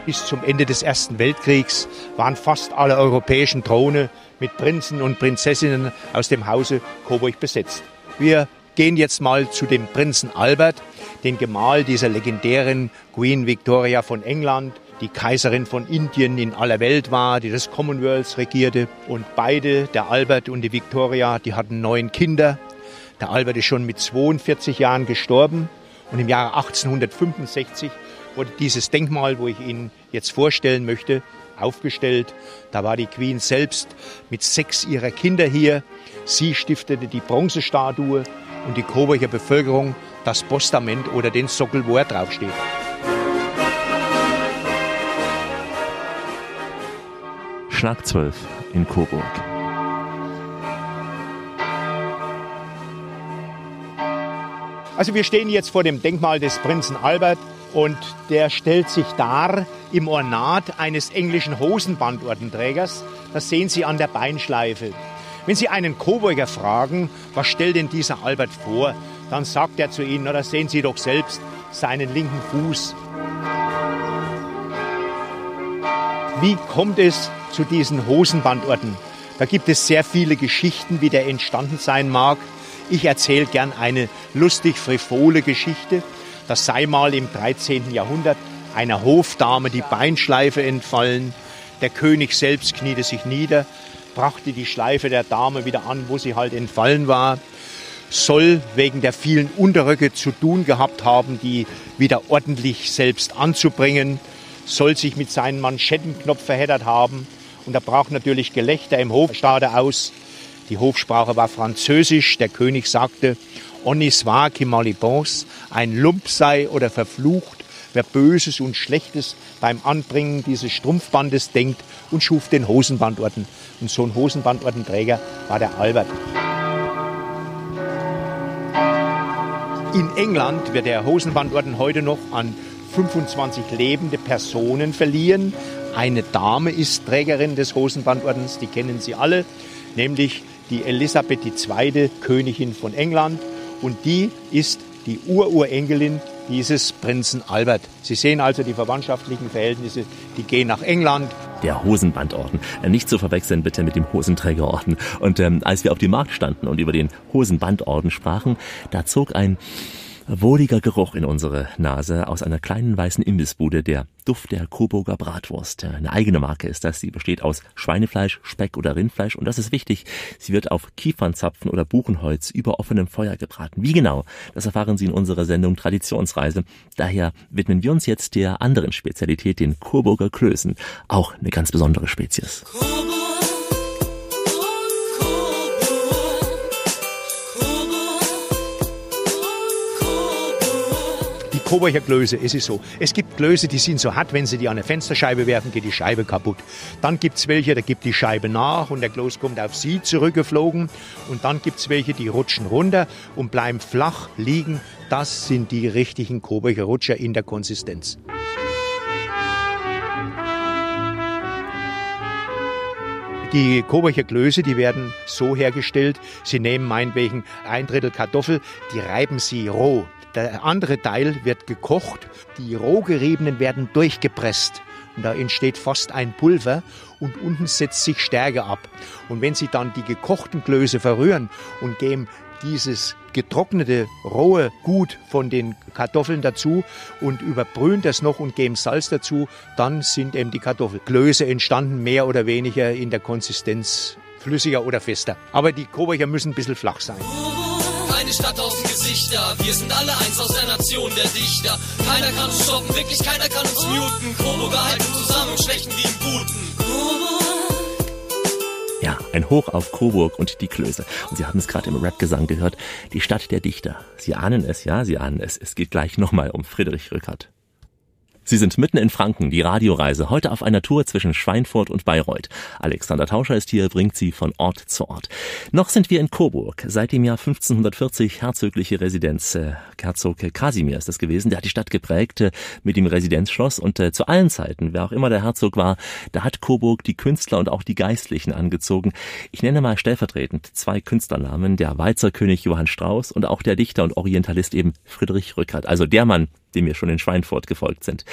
Bis zum Ende des Ersten Weltkriegs waren fast alle europäischen Throne mit Prinzen und Prinzessinnen aus dem Hause Coburg besetzt. Wir gehen jetzt mal zu dem Prinzen Albert, den Gemahl dieser legendären Queen Victoria von England, die Kaiserin von Indien in aller Welt war, die das Commonwealth regierte. Und beide, der Albert und die Victoria, die hatten neun Kinder. Der Albert ist schon mit 42 Jahren gestorben und im Jahre 1865 wurde dieses Denkmal, wo ich Ihnen jetzt vorstellen möchte, aufgestellt. Da war die Queen selbst mit sechs ihrer Kinder hier. Sie stiftete die Bronzestatue und die Coburger Bevölkerung das Postament oder den Sockel, wo er draufsteht. Schlag 12 in Coburg. Also wir stehen jetzt vor dem Denkmal des Prinzen Albert und der stellt sich dar im Ornat eines englischen Hosenbandordenträgers. Das sehen Sie an der Beinschleife. Wenn Sie einen Coburger fragen, was stellt denn dieser Albert vor, dann sagt er zu Ihnen, das sehen Sie doch selbst, seinen linken Fuß. Wie kommt es zu diesen Hosenbandorden? Da gibt es sehr viele Geschichten, wie der entstanden sein mag. Ich erzähle gern eine lustig frivole Geschichte. Das sei mal im 13. Jahrhundert einer Hofdame die Beinschleife entfallen. Der König selbst kniete sich nieder, brachte die Schleife der Dame wieder an, wo sie halt entfallen war. Soll wegen der vielen Unterröcke zu tun gehabt haben, die wieder ordentlich selbst anzubringen. Soll sich mit seinem Manschettenknopf verheddert haben. Und da brach natürlich Gelächter im Hofstaate aus. Die Hofsprache war Französisch. Der König sagte, Onis war qui malibons, ein Lump sei oder verflucht, wer Böses und Schlechtes beim Anbringen dieses Strumpfbandes denkt und schuf den Hosenbandorden. Und so ein Hosenbandordenträger war der Albert. In England wird der Hosenbandorden heute noch an 25 lebende Personen verliehen. Eine Dame ist Trägerin des Hosenbandordens, die kennen Sie alle, nämlich die Elisabeth II., Königin von England. Und die ist die Ururenkelin dieses Prinzen Albert. Sie sehen also die verwandtschaftlichen Verhältnisse, die gehen nach England. Der Hosenbandorden. Äh, Nicht zu verwechseln bitte mit dem Hosenträgerorden. Und ähm, als wir auf dem Markt standen und über den Hosenbandorden sprachen, da zog ein Wohliger Geruch in unsere Nase aus einer kleinen weißen Imbissbude, der Duft der Coburger Bratwurst. Eine eigene Marke ist das. Sie besteht aus Schweinefleisch, Speck oder Rindfleisch und das ist wichtig. Sie wird auf Kiefernzapfen oder Buchenholz über offenem Feuer gebraten. Wie genau? Das erfahren Sie in unserer Sendung Traditionsreise. Daher widmen wir uns jetzt der anderen Spezialität, den Coburger Klößen. Auch eine ganz besondere Spezies. Die Coburger Klöße, es ist so. Es gibt Klöße, die sind so hart, wenn Sie die an eine Fensterscheibe werfen, geht die Scheibe kaputt. Dann gibt es welche, da gibt die Scheibe nach und der Kloß kommt auf Sie zurückgeflogen. Und dann gibt es welche, die rutschen runter und bleiben flach liegen. Das sind die richtigen Coburger Rutscher in der Konsistenz. Die Coburger Klöße, die werden so hergestellt, Sie nehmen meinetwegen ein Drittel Kartoffel, die reiben Sie roh. Der andere Teil wird gekocht, die roh geriebenen werden durchgepresst. Und da entsteht fast ein Pulver und unten setzt sich Stärke ab. Und wenn Sie dann die gekochten Klöße verrühren und geben dieses getrocknete, rohe Gut von den Kartoffeln dazu und überbrühen das noch und geben Salz dazu, dann sind eben die Kartoffelklöße entstanden, mehr oder weniger in der Konsistenz flüssiger oder fester. Aber die Coburger müssen ein bisschen flach sein. Keine Stadt tausend Gesichter, wir sind alle eins aus der Nation der Dichter. Keiner kann uns stoppen, wirklich keiner kann uns muten. Coburger halten zusammen, im Schlechten wie im Guten. Ja, ein Hoch auf Coburg und die Klöße. Und Sie haben es gerade im Rap-Gesang gehört, die Stadt der Dichter. Sie ahnen es, ja, Sie ahnen es. Es geht gleich nochmal um Friedrich Rückert. Sie sind mitten in Franken, die Radioreise, heute auf einer Tour zwischen Schweinfurt und Bayreuth. Alexander Tauscher ist hier, bringt sie von Ort zu Ort. Noch sind wir in Coburg, seit dem Jahr 1540 herzögliche Residenz. Äh, Herzog Kasimir ist das gewesen, der hat die Stadt geprägt äh, mit dem Residenzschloss und äh, zu allen Zeiten, wer auch immer der Herzog war, da hat Coburg die Künstler und auch die Geistlichen angezogen. Ich nenne mal stellvertretend zwei Künstlernamen, der Weizerkönig Johann Strauß und auch der Dichter und Orientalist eben Friedrich Rückert, also der Mann, dem wir schon in Schweinfurt gefolgt sind.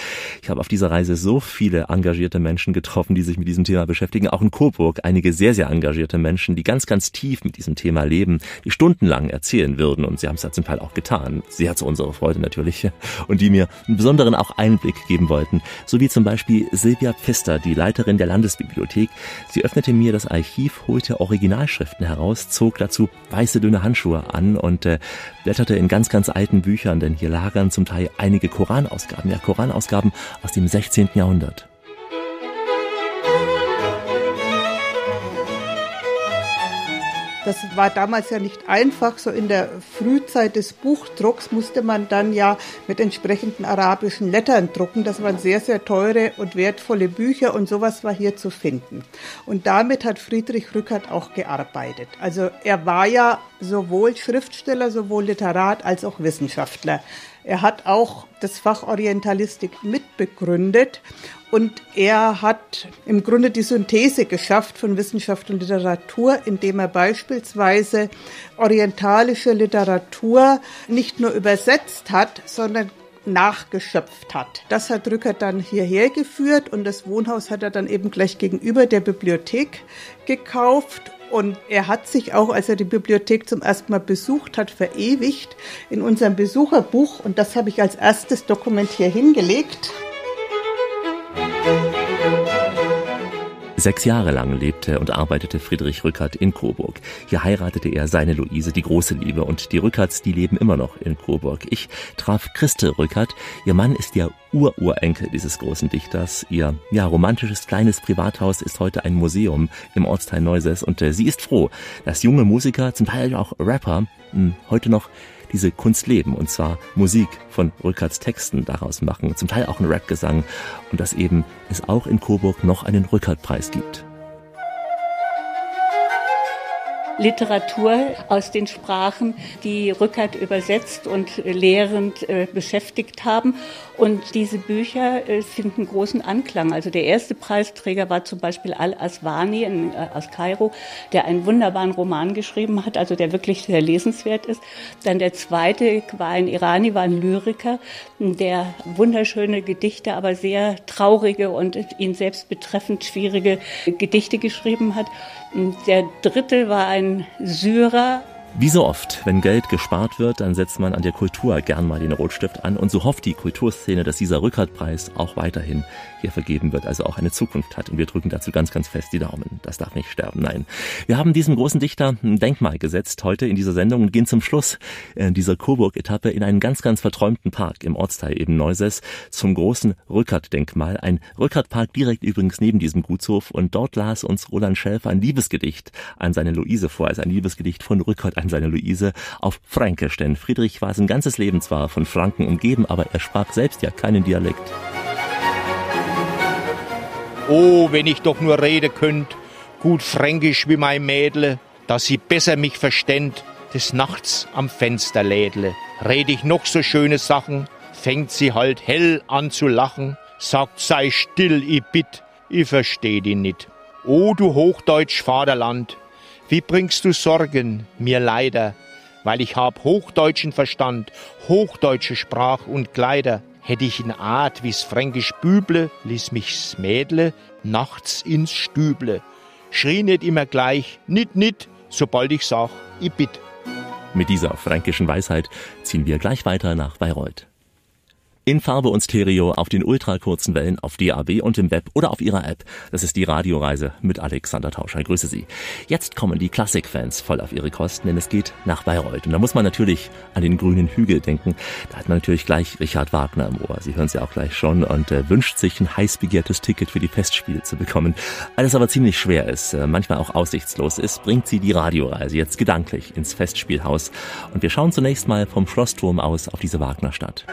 Ich habe auf dieser Reise so viele engagierte Menschen getroffen, die sich mit diesem Thema beschäftigen. Auch in Coburg einige sehr, sehr engagierte Menschen, die ganz, ganz tief mit diesem Thema leben, die stundenlang erzählen würden. Und sie haben es ja zum Teil auch getan. Sehr zu unserer Freude natürlich. Und die mir einen besonderen auch Einblick geben wollten. So wie zum Beispiel Silvia Pfister, die Leiterin der Landesbibliothek. Sie öffnete mir das Archiv, holte Originalschriften heraus, zog dazu weiße dünne Handschuhe an und äh, blätterte in ganz, ganz alten Büchern, denn hier lagern zum Teil einige Koranausgaben, ja Koranausgaben aus dem 16. Jahrhundert. Das war damals ja nicht einfach. So in der Frühzeit des Buchdrucks musste man dann ja mit entsprechenden arabischen Lettern drucken. Das waren sehr, sehr teure und wertvolle Bücher und sowas war hier zu finden. Und damit hat Friedrich Rückert auch gearbeitet. Also er war ja sowohl Schriftsteller, sowohl Literat als auch Wissenschaftler. Er hat auch das Fach Orientalistik mitbegründet und er hat im Grunde die Synthese geschafft von Wissenschaft und Literatur, indem er beispielsweise orientalische Literatur nicht nur übersetzt hat, sondern nachgeschöpft hat. Das hat Rückert dann hierher geführt und das Wohnhaus hat er dann eben gleich gegenüber der Bibliothek gekauft und er hat sich auch, als er die Bibliothek zum ersten Mal besucht hat, verewigt in unserem Besucherbuch. Und das habe ich als erstes Dokument hier hingelegt. Sechs Jahre lang lebte und arbeitete Friedrich Rückert in Coburg. Hier heiratete er seine Luise, die große Liebe, und die Rückerts, die leben immer noch in Coburg. Ich traf Christe Rückert. Ihr Mann ist der Ururenkel dieses großen Dichters. Ihr ja romantisches kleines Privathaus ist heute ein Museum im Ortsteil Neuses und äh, sie ist froh, dass junge Musiker, zum Teil auch Rapper, mh, heute noch diese Kunst leben. Und zwar Musik von Rückerts Texten daraus machen, zum Teil auch ein Rapgesang. Und dass eben es auch in Coburg noch einen Rückert-Preis gibt. Literatur aus den Sprachen, die Rückert übersetzt und lehrend äh, beschäftigt haben. Und diese Bücher äh, finden großen Anklang. Also der erste Preisträger war zum Beispiel Al-Aswani äh, aus Kairo, der einen wunderbaren Roman geschrieben hat, also der wirklich sehr lesenswert ist. Dann der zweite war ein Irani, war ein Lyriker, der wunderschöne Gedichte, aber sehr traurige und ihn selbst betreffend schwierige Gedichte geschrieben hat. Der dritte war ein Syrer, Wie so oft, wenn Geld gespart wird, dann setzt man an der Kultur gern mal den Rotstift an und so hofft die Kulturszene, dass dieser Rückertpreis auch weiterhin hier vergeben wird, also auch eine Zukunft hat. Und wir drücken dazu ganz, ganz fest die Daumen. Das darf nicht sterben, nein. Wir haben diesem großen Dichter ein Denkmal gesetzt heute in dieser Sendung und gehen zum Schluss äh, dieser Coburg-Etappe in einen ganz, ganz verträumten Park im Ortsteil eben Neuses zum großen Rückert-Denkmal. Ein Rückert-Park direkt übrigens neben diesem Gutshof und dort las uns Roland Schelfer ein Liebesgedicht an seine Luise vor, also ein Liebesgedicht von Rückert an seine Luise auf Fränkisch, denn Friedrich war sein ganzes Leben zwar von Franken umgeben, aber er sprach selbst ja keinen Dialekt. Oh, wenn ich doch nur rede könnt, gut fränkisch wie mein Mädle, dass sie besser mich verständ, des Nachts am Fenster lädle. Red ich noch so schöne Sachen, fängt sie halt hell an zu lachen, sagt sei still, i bitt, i versteh die nit. O du Hochdeutsch Vaterland, wie bringst du Sorgen mir leider, weil ich hab hochdeutschen Verstand, hochdeutsche Sprach und Kleider. Hätt ich in Art wie's fränkisch Büble, ließ mich's Mädle nachts ins Stüble. Schrie nicht immer gleich, nit nit, sobald ich sag, i bitt. Mit dieser fränkischen Weisheit ziehen wir gleich weiter nach Bayreuth. In Farbe und Stereo auf den ultrakurzen Wellen auf DAB und im Web oder auf ihrer App. Das ist die Radioreise mit Alexander Tauscher. Grüße Sie. Jetzt kommen die Klassikfans voll auf ihre Kosten, denn es geht nach Bayreuth. Und da muss man natürlich an den grünen Hügel denken. Da hat man natürlich gleich Richard Wagner im Ohr. Sie hören es ja auch gleich schon und äh, wünscht sich ein heiß begehrtes Ticket für die Festspiele zu bekommen. Alles aber ziemlich schwer ist, äh, manchmal auch aussichtslos ist, bringt sie die Radioreise jetzt gedanklich ins Festspielhaus. Und wir schauen zunächst mal vom Schlossturm aus auf diese Wagnerstadt.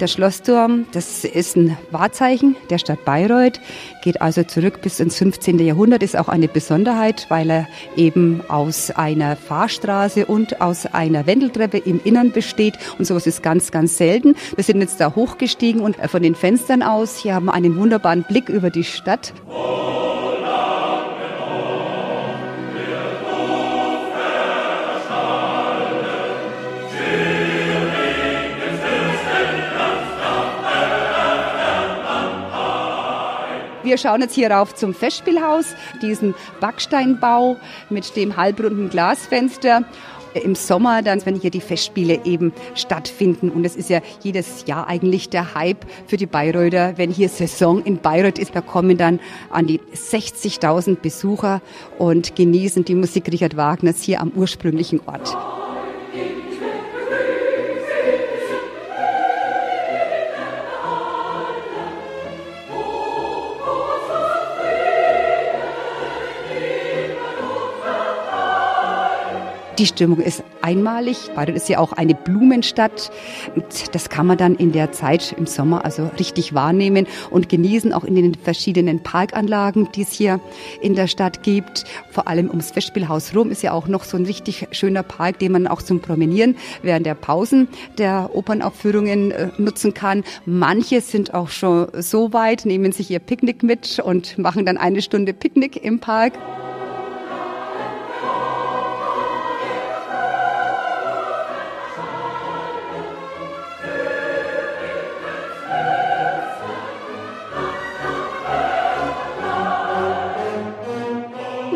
Der Schlossturm, das ist ein Wahrzeichen der Stadt Bayreuth, geht also zurück bis ins 15. Jahrhundert, ist auch eine Besonderheit, weil er eben aus einer Fahrstraße und aus einer Wendeltreppe im Innern besteht. Und sowas ist ganz, ganz selten. Wir sind jetzt da hochgestiegen und von den Fenstern aus, hier haben wir einen wunderbaren Blick über die Stadt. Wir schauen jetzt hier rauf zum Festspielhaus, diesen Backsteinbau mit dem halbrunden Glasfenster. Im Sommer dann, wenn hier die Festspiele eben stattfinden. Und es ist ja jedes Jahr eigentlich der Hype für die Bayreuther. Wenn hier Saison in Bayreuth ist, da kommen dann an die 60.000 Besucher und genießen die Musik Richard Wagners hier am ursprünglichen Ort. Die Stimmung ist einmalig. Bayreuth ist ja auch eine Blumenstadt. Und das kann man dann in der Zeit im Sommer also richtig wahrnehmen und genießen, auch in den verschiedenen Parkanlagen, die es hier in der Stadt gibt. Vor allem ums Festspielhaus rum ist ja auch noch so ein richtig schöner Park, den man auch zum Promenieren während der Pausen der Opernaufführungen äh, nutzen kann. Manche sind auch schon so weit, nehmen sich ihr Picknick mit und machen dann eine Stunde Picknick im Park.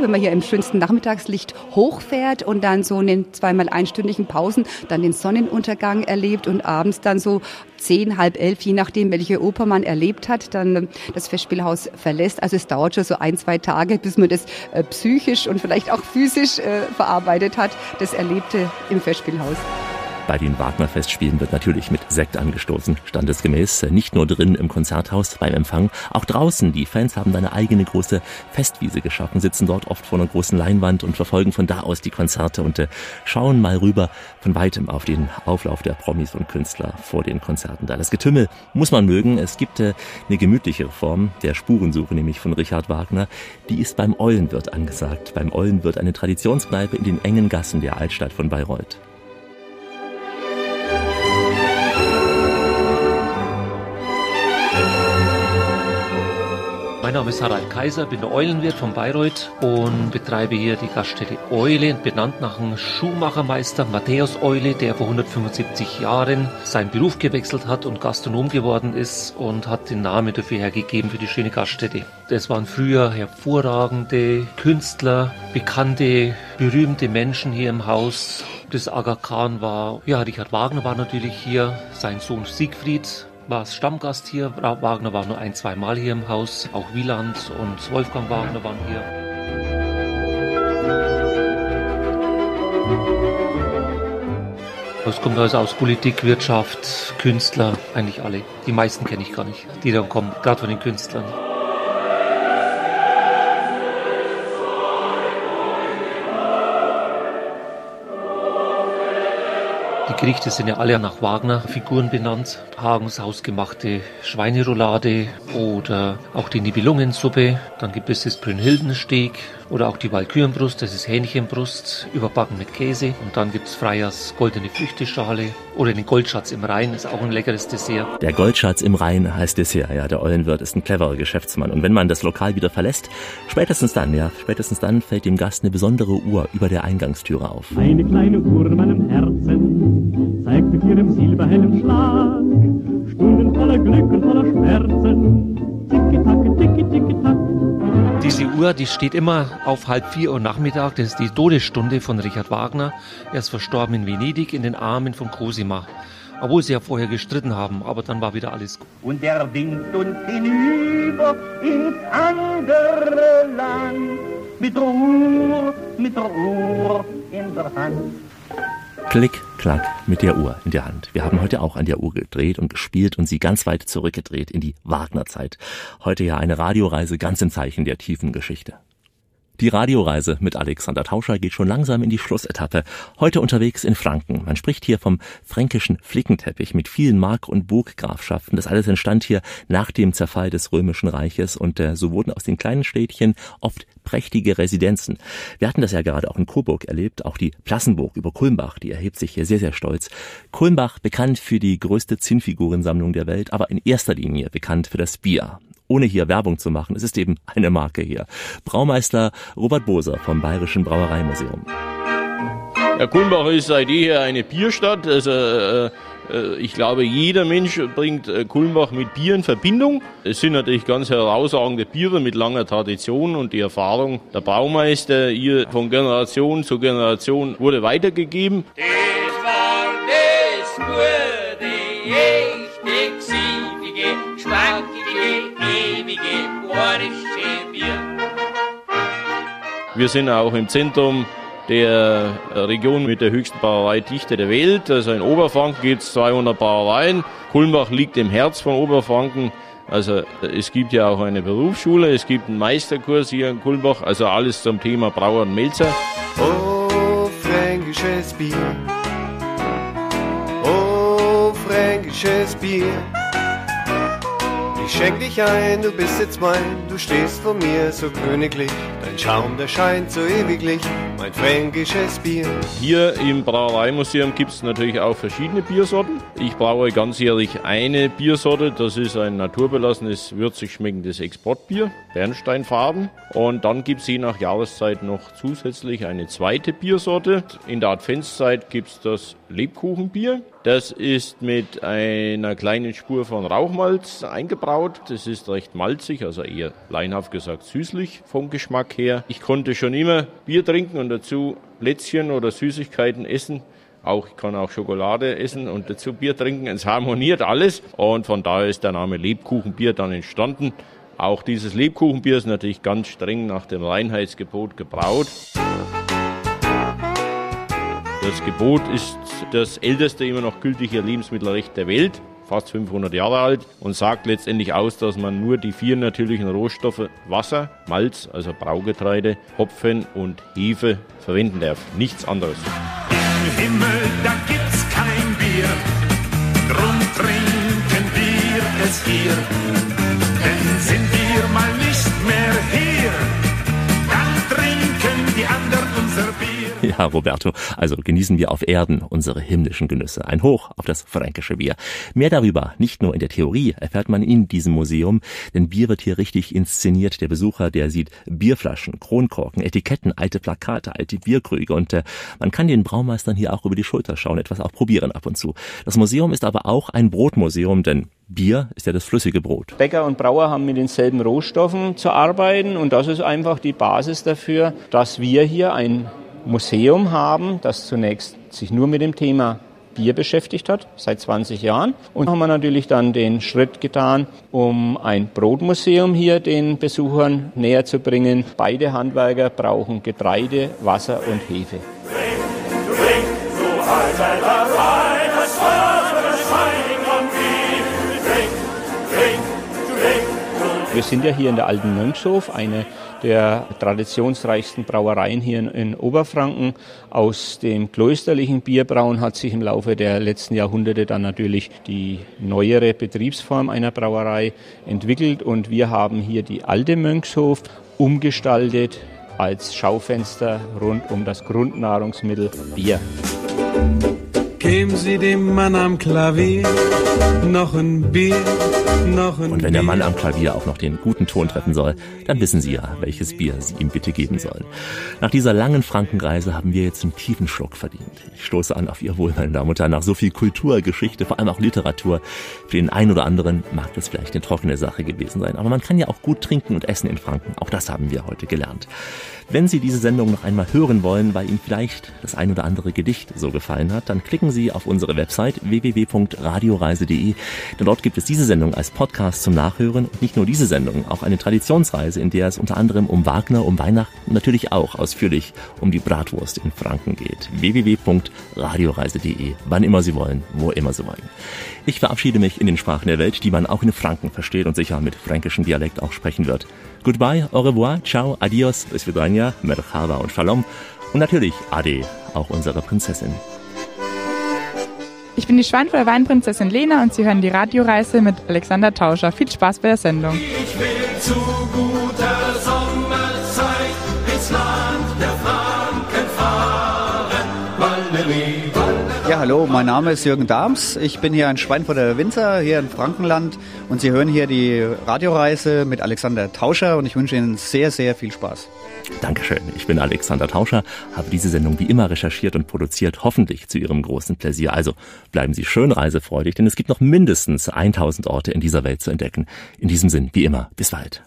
Wenn man hier im schönsten Nachmittagslicht hochfährt und dann so in den zweimal einstündigen Pausen dann den Sonnenuntergang erlebt und abends dann so zehn, halb elf, je nachdem, welche Oper man erlebt hat, dann das Festspielhaus verlässt. Also es dauert schon so ein, zwei Tage, bis man das äh, psychisch und vielleicht auch physisch äh, verarbeitet hat, das Erlebte im Festspielhaus. Bei den Wagner-Festspielen wird natürlich mit Sekt angestoßen, standesgemäß. Nicht nur drin im Konzerthaus beim Empfang, auch draußen. Die Fans haben eine eigene große Festwiese geschaffen, sitzen dort oft vor einer großen Leinwand und verfolgen von da aus die Konzerte und äh, schauen mal rüber von weitem auf den Auflauf der Promis und Künstler vor den Konzerten. Da das Getümmel muss man mögen. Es gibt äh, eine gemütlichere Form der Spurensuche, nämlich von Richard Wagner. Die ist beim Eulenwirt angesagt. Beim Eulenwirt eine Traditionskneipe in den engen Gassen der Altstadt von Bayreuth. Mein Name ist Harald Kaiser, bin Eulenwirt von Bayreuth und betreibe hier die Gaststätte Eule, benannt nach einem Schuhmachermeister Matthäus Eule, der vor 175 Jahren seinen Beruf gewechselt hat und Gastronom geworden ist und hat den Namen dafür hergegeben für die schöne Gaststätte. Das waren früher hervorragende Künstler, bekannte, berühmte Menschen hier im Haus. Das Aga Khan war, ja, Richard Wagner war natürlich hier, sein Sohn Siegfried war Stammgast hier. Wagner war nur ein, zwei Mal hier im Haus. Auch Wieland und Wolfgang Wagner waren hier. Es kommt also aus Politik, Wirtschaft, Künstler, eigentlich alle. Die meisten kenne ich gar nicht, die dann kommen, gerade von den Künstlern. Gerichte sind ja alle nach Wagner-Figuren benannt. Hagens hausgemachte Schweineroulade oder auch die Nibelungensuppe. Dann gibt es das Brünnhildensteak oder auch die Walkürenbrust, das ist Hähnchenbrust, überbacken mit Käse. Und dann gibt es Freyers goldene Früchteschale oder den Goldschatz im Rhein, ist auch ein leckeres Dessert. Der Goldschatz im Rhein heißt Dessert, ja. Der Eulenwirt ist ein cleverer Geschäftsmann. Und wenn man das Lokal wieder verlässt, spätestens dann, ja, spätestens dann fällt dem Gast eine besondere Uhr über der Eingangstüre auf. Eine kleine Uhr in meinem Herzen zeigt mit ihrem silberhellen Schlag Stunden voller Glück und voller Schmerzen. Tiki-Tack, tiki-tiki-tack. Diese Uhr, die steht immer auf halb vier Uhr Nachmittag. Das ist die Todesstunde von Richard Wagner. Er ist verstorben in Venedig in den Armen von Cosima. Obwohl sie ja vorher gestritten haben, aber dann war wieder alles gut. Und er winkt uns hinüber ins andere Land. Mit der Uhr, mit der Uhr in der Hand. Klick, klack mit der Uhr in der Hand. Wir haben heute auch an der Uhr gedreht und gespielt und sie ganz weit zurückgedreht in die Wagner-Zeit. Heute ja eine Radioreise ganz im Zeichen der tiefen Geschichte. Die Radioreise mit Alexander Tauscher geht schon langsam in die Schlussetappe. Heute unterwegs in Franken. Man spricht hier vom fränkischen Flickenteppich mit vielen Mark- und Burggrafschaften. Das alles entstand hier nach dem Zerfall des Römischen Reiches und äh, so wurden aus den kleinen Städtchen oft prächtige Residenzen. Wir hatten das ja gerade auch in Coburg erlebt, auch die Plassenburg über Kulmbach, die erhebt sich hier sehr, sehr stolz. Kulmbach bekannt für die größte Zinnfigurensammlung der Welt, aber in erster Linie bekannt für das Bier ohne hier Werbung zu machen. Es ist eben eine Marke hier. Braumeister Robert Boser vom Bayerischen Brauereimuseum. Ja, Kulmbach ist seit jeher eine Bierstadt. Also, äh, ich glaube, jeder Mensch bringt äh, Kulmbach mit Bier in Verbindung. Es sind natürlich ganz herausragende Biere mit langer Tradition und die Erfahrung der Braumeister hier von Generation zu Generation wurde weitergegeben. Das war das gute, echte, Wir sind auch im Zentrum der Region mit der höchsten Brauereidichte der Welt. Also in Oberfranken gibt es 200 Brauereien. Kulmbach liegt im Herz von Oberfranken. Also es gibt ja auch eine Berufsschule, es gibt einen Meisterkurs hier in Kulmbach, also alles zum Thema Brauer und Melzer. Oh, fränkisches Bier. Oh, fränkisches Bier. Ich schenk dich ein, du bist jetzt mein, du stehst vor mir so königlich. Dein Schaum, der scheint so ewiglich, mein fränkisches Bier. Hier im Brauereimuseum gibt es natürlich auch verschiedene Biersorten. Ich braue ganzjährig eine Biersorte, das ist ein naturbelassenes, würzig schmeckendes Exportbier, Bernsteinfarben. Und dann gibt es je nach Jahreszeit noch zusätzlich eine zweite Biersorte. In der Adventszeit gibt es das Lebkuchenbier. Das ist mit einer kleinen Spur von Rauchmalz eingebraut. Das ist recht malzig, also eher leinhaft gesagt süßlich vom Geschmack her. Ich konnte schon immer Bier trinken und dazu Plätzchen oder Süßigkeiten essen. Auch ich kann auch Schokolade essen und dazu Bier trinken. Es harmoniert alles und von daher ist der Name Lebkuchenbier dann entstanden. Auch dieses Lebkuchenbier ist natürlich ganz streng nach dem Reinheitsgebot gebraut. Das Gebot ist das älteste immer noch gültige Lebensmittelrecht der Welt, fast 500 Jahre alt und sagt letztendlich aus, dass man nur die vier natürlichen Rohstoffe Wasser, Malz, also Braugetreide, Hopfen und Hefe verwenden darf. Nichts anderes. Im Himmel, da gibt's kein Bier, drum trinken wir es hier. Denn sind Ja, Roberto, also genießen wir auf Erden unsere himmlischen Genüsse. Ein Hoch auf das fränkische Bier. Mehr darüber, nicht nur in der Theorie, erfährt man in diesem Museum, denn Bier wird hier richtig inszeniert. Der Besucher, der sieht Bierflaschen, Kronkorken, Etiketten, alte Plakate, alte Bierkrüge und äh, man kann den Braumeistern hier auch über die Schulter schauen, etwas auch probieren ab und zu. Das Museum ist aber auch ein Brotmuseum, denn Bier ist ja das flüssige Brot. Bäcker und Brauer haben mit denselben Rohstoffen zu arbeiten und das ist einfach die Basis dafür, dass wir hier ein Museum haben, das zunächst sich nur mit dem Thema Bier beschäftigt hat, seit 20 Jahren. Und haben wir natürlich dann den Schritt getan, um ein Brotmuseum hier den Besuchern näher zu bringen. Beide Handwerker brauchen Getreide, Wasser und Hefe. Wir sind ja hier in der Alten Mönchshof, eine der traditionsreichsten Brauereien hier in, in, Oberfranken. Aus dem klösterlichen Bierbrauen hat sich im Laufe der letzten Jahrhunderte dann natürlich die neuere Betriebsform einer Brauerei entwickelt und wir haben hier die alte Mönchshof umgestaltet als Schaufenster rund um das Grundnahrungsmittel Bier. Geben Sie dem Mann am Klavier noch ein Bier, noch ein Und wenn der Mann am Klavier auch noch den guten Ton treffen soll, dann wissen Sie ja, welches Bier Sie ihm bitte geben sollen. Nach dieser langen Frankenreise haben wir jetzt einen tiefen Schluck verdient. Ich stoße an auf Ihr Wohl, meine Damen und Herren, nach so viel Kultur, Geschichte, vor allem auch Literatur. Für den einen oder anderen mag das vielleicht eine trockene Sache gewesen sein, aber man kann ja auch gut trinken und essen in Franken. Auch das haben wir heute gelernt. Wenn Sie diese Sendung noch einmal hören wollen, weil Ihnen vielleicht das ein oder andere Gedicht so gefallen hat, dann klicken Sie auf unsere Website www.radioreise.de, denn dort gibt es diese Sendung als Podcast zum Nachhören und nicht nur diese Sendung, auch eine Traditionsreise, in der es unter anderem um Wagner, um Weihnachten und natürlich auch ausführlich um die Bratwurst in Franken geht. www.radioreise.de, wann immer Sie wollen, wo immer Sie wollen. Ich verabschiede mich in den Sprachen der Welt, die man auch in Franken versteht und sicher mit fränkischem Dialekt auch sprechen wird. Goodbye, au revoir, ciao, adios, bis vidania, merhaba und shalom. Und natürlich Ade, auch unsere Prinzessin. Ich bin die Schweinfurter Weinprinzessin Lena und Sie hören die Radioreise mit Alexander Tauscher. Viel Spaß bei der Sendung. Hallo, mein Name ist Jürgen Dahms. Ich bin hier ein Schweinfurter Winzer hier in Frankenland und Sie hören hier die Radioreise mit Alexander Tauscher und ich wünsche Ihnen sehr, sehr viel Spaß. Dankeschön. Ich bin Alexander Tauscher, habe diese Sendung wie immer recherchiert und produziert, hoffentlich zu Ihrem großen Pläsier. Also bleiben Sie schön reisefreudig, denn es gibt noch mindestens 1000 Orte in dieser Welt zu entdecken. In diesem Sinn, wie immer, bis bald.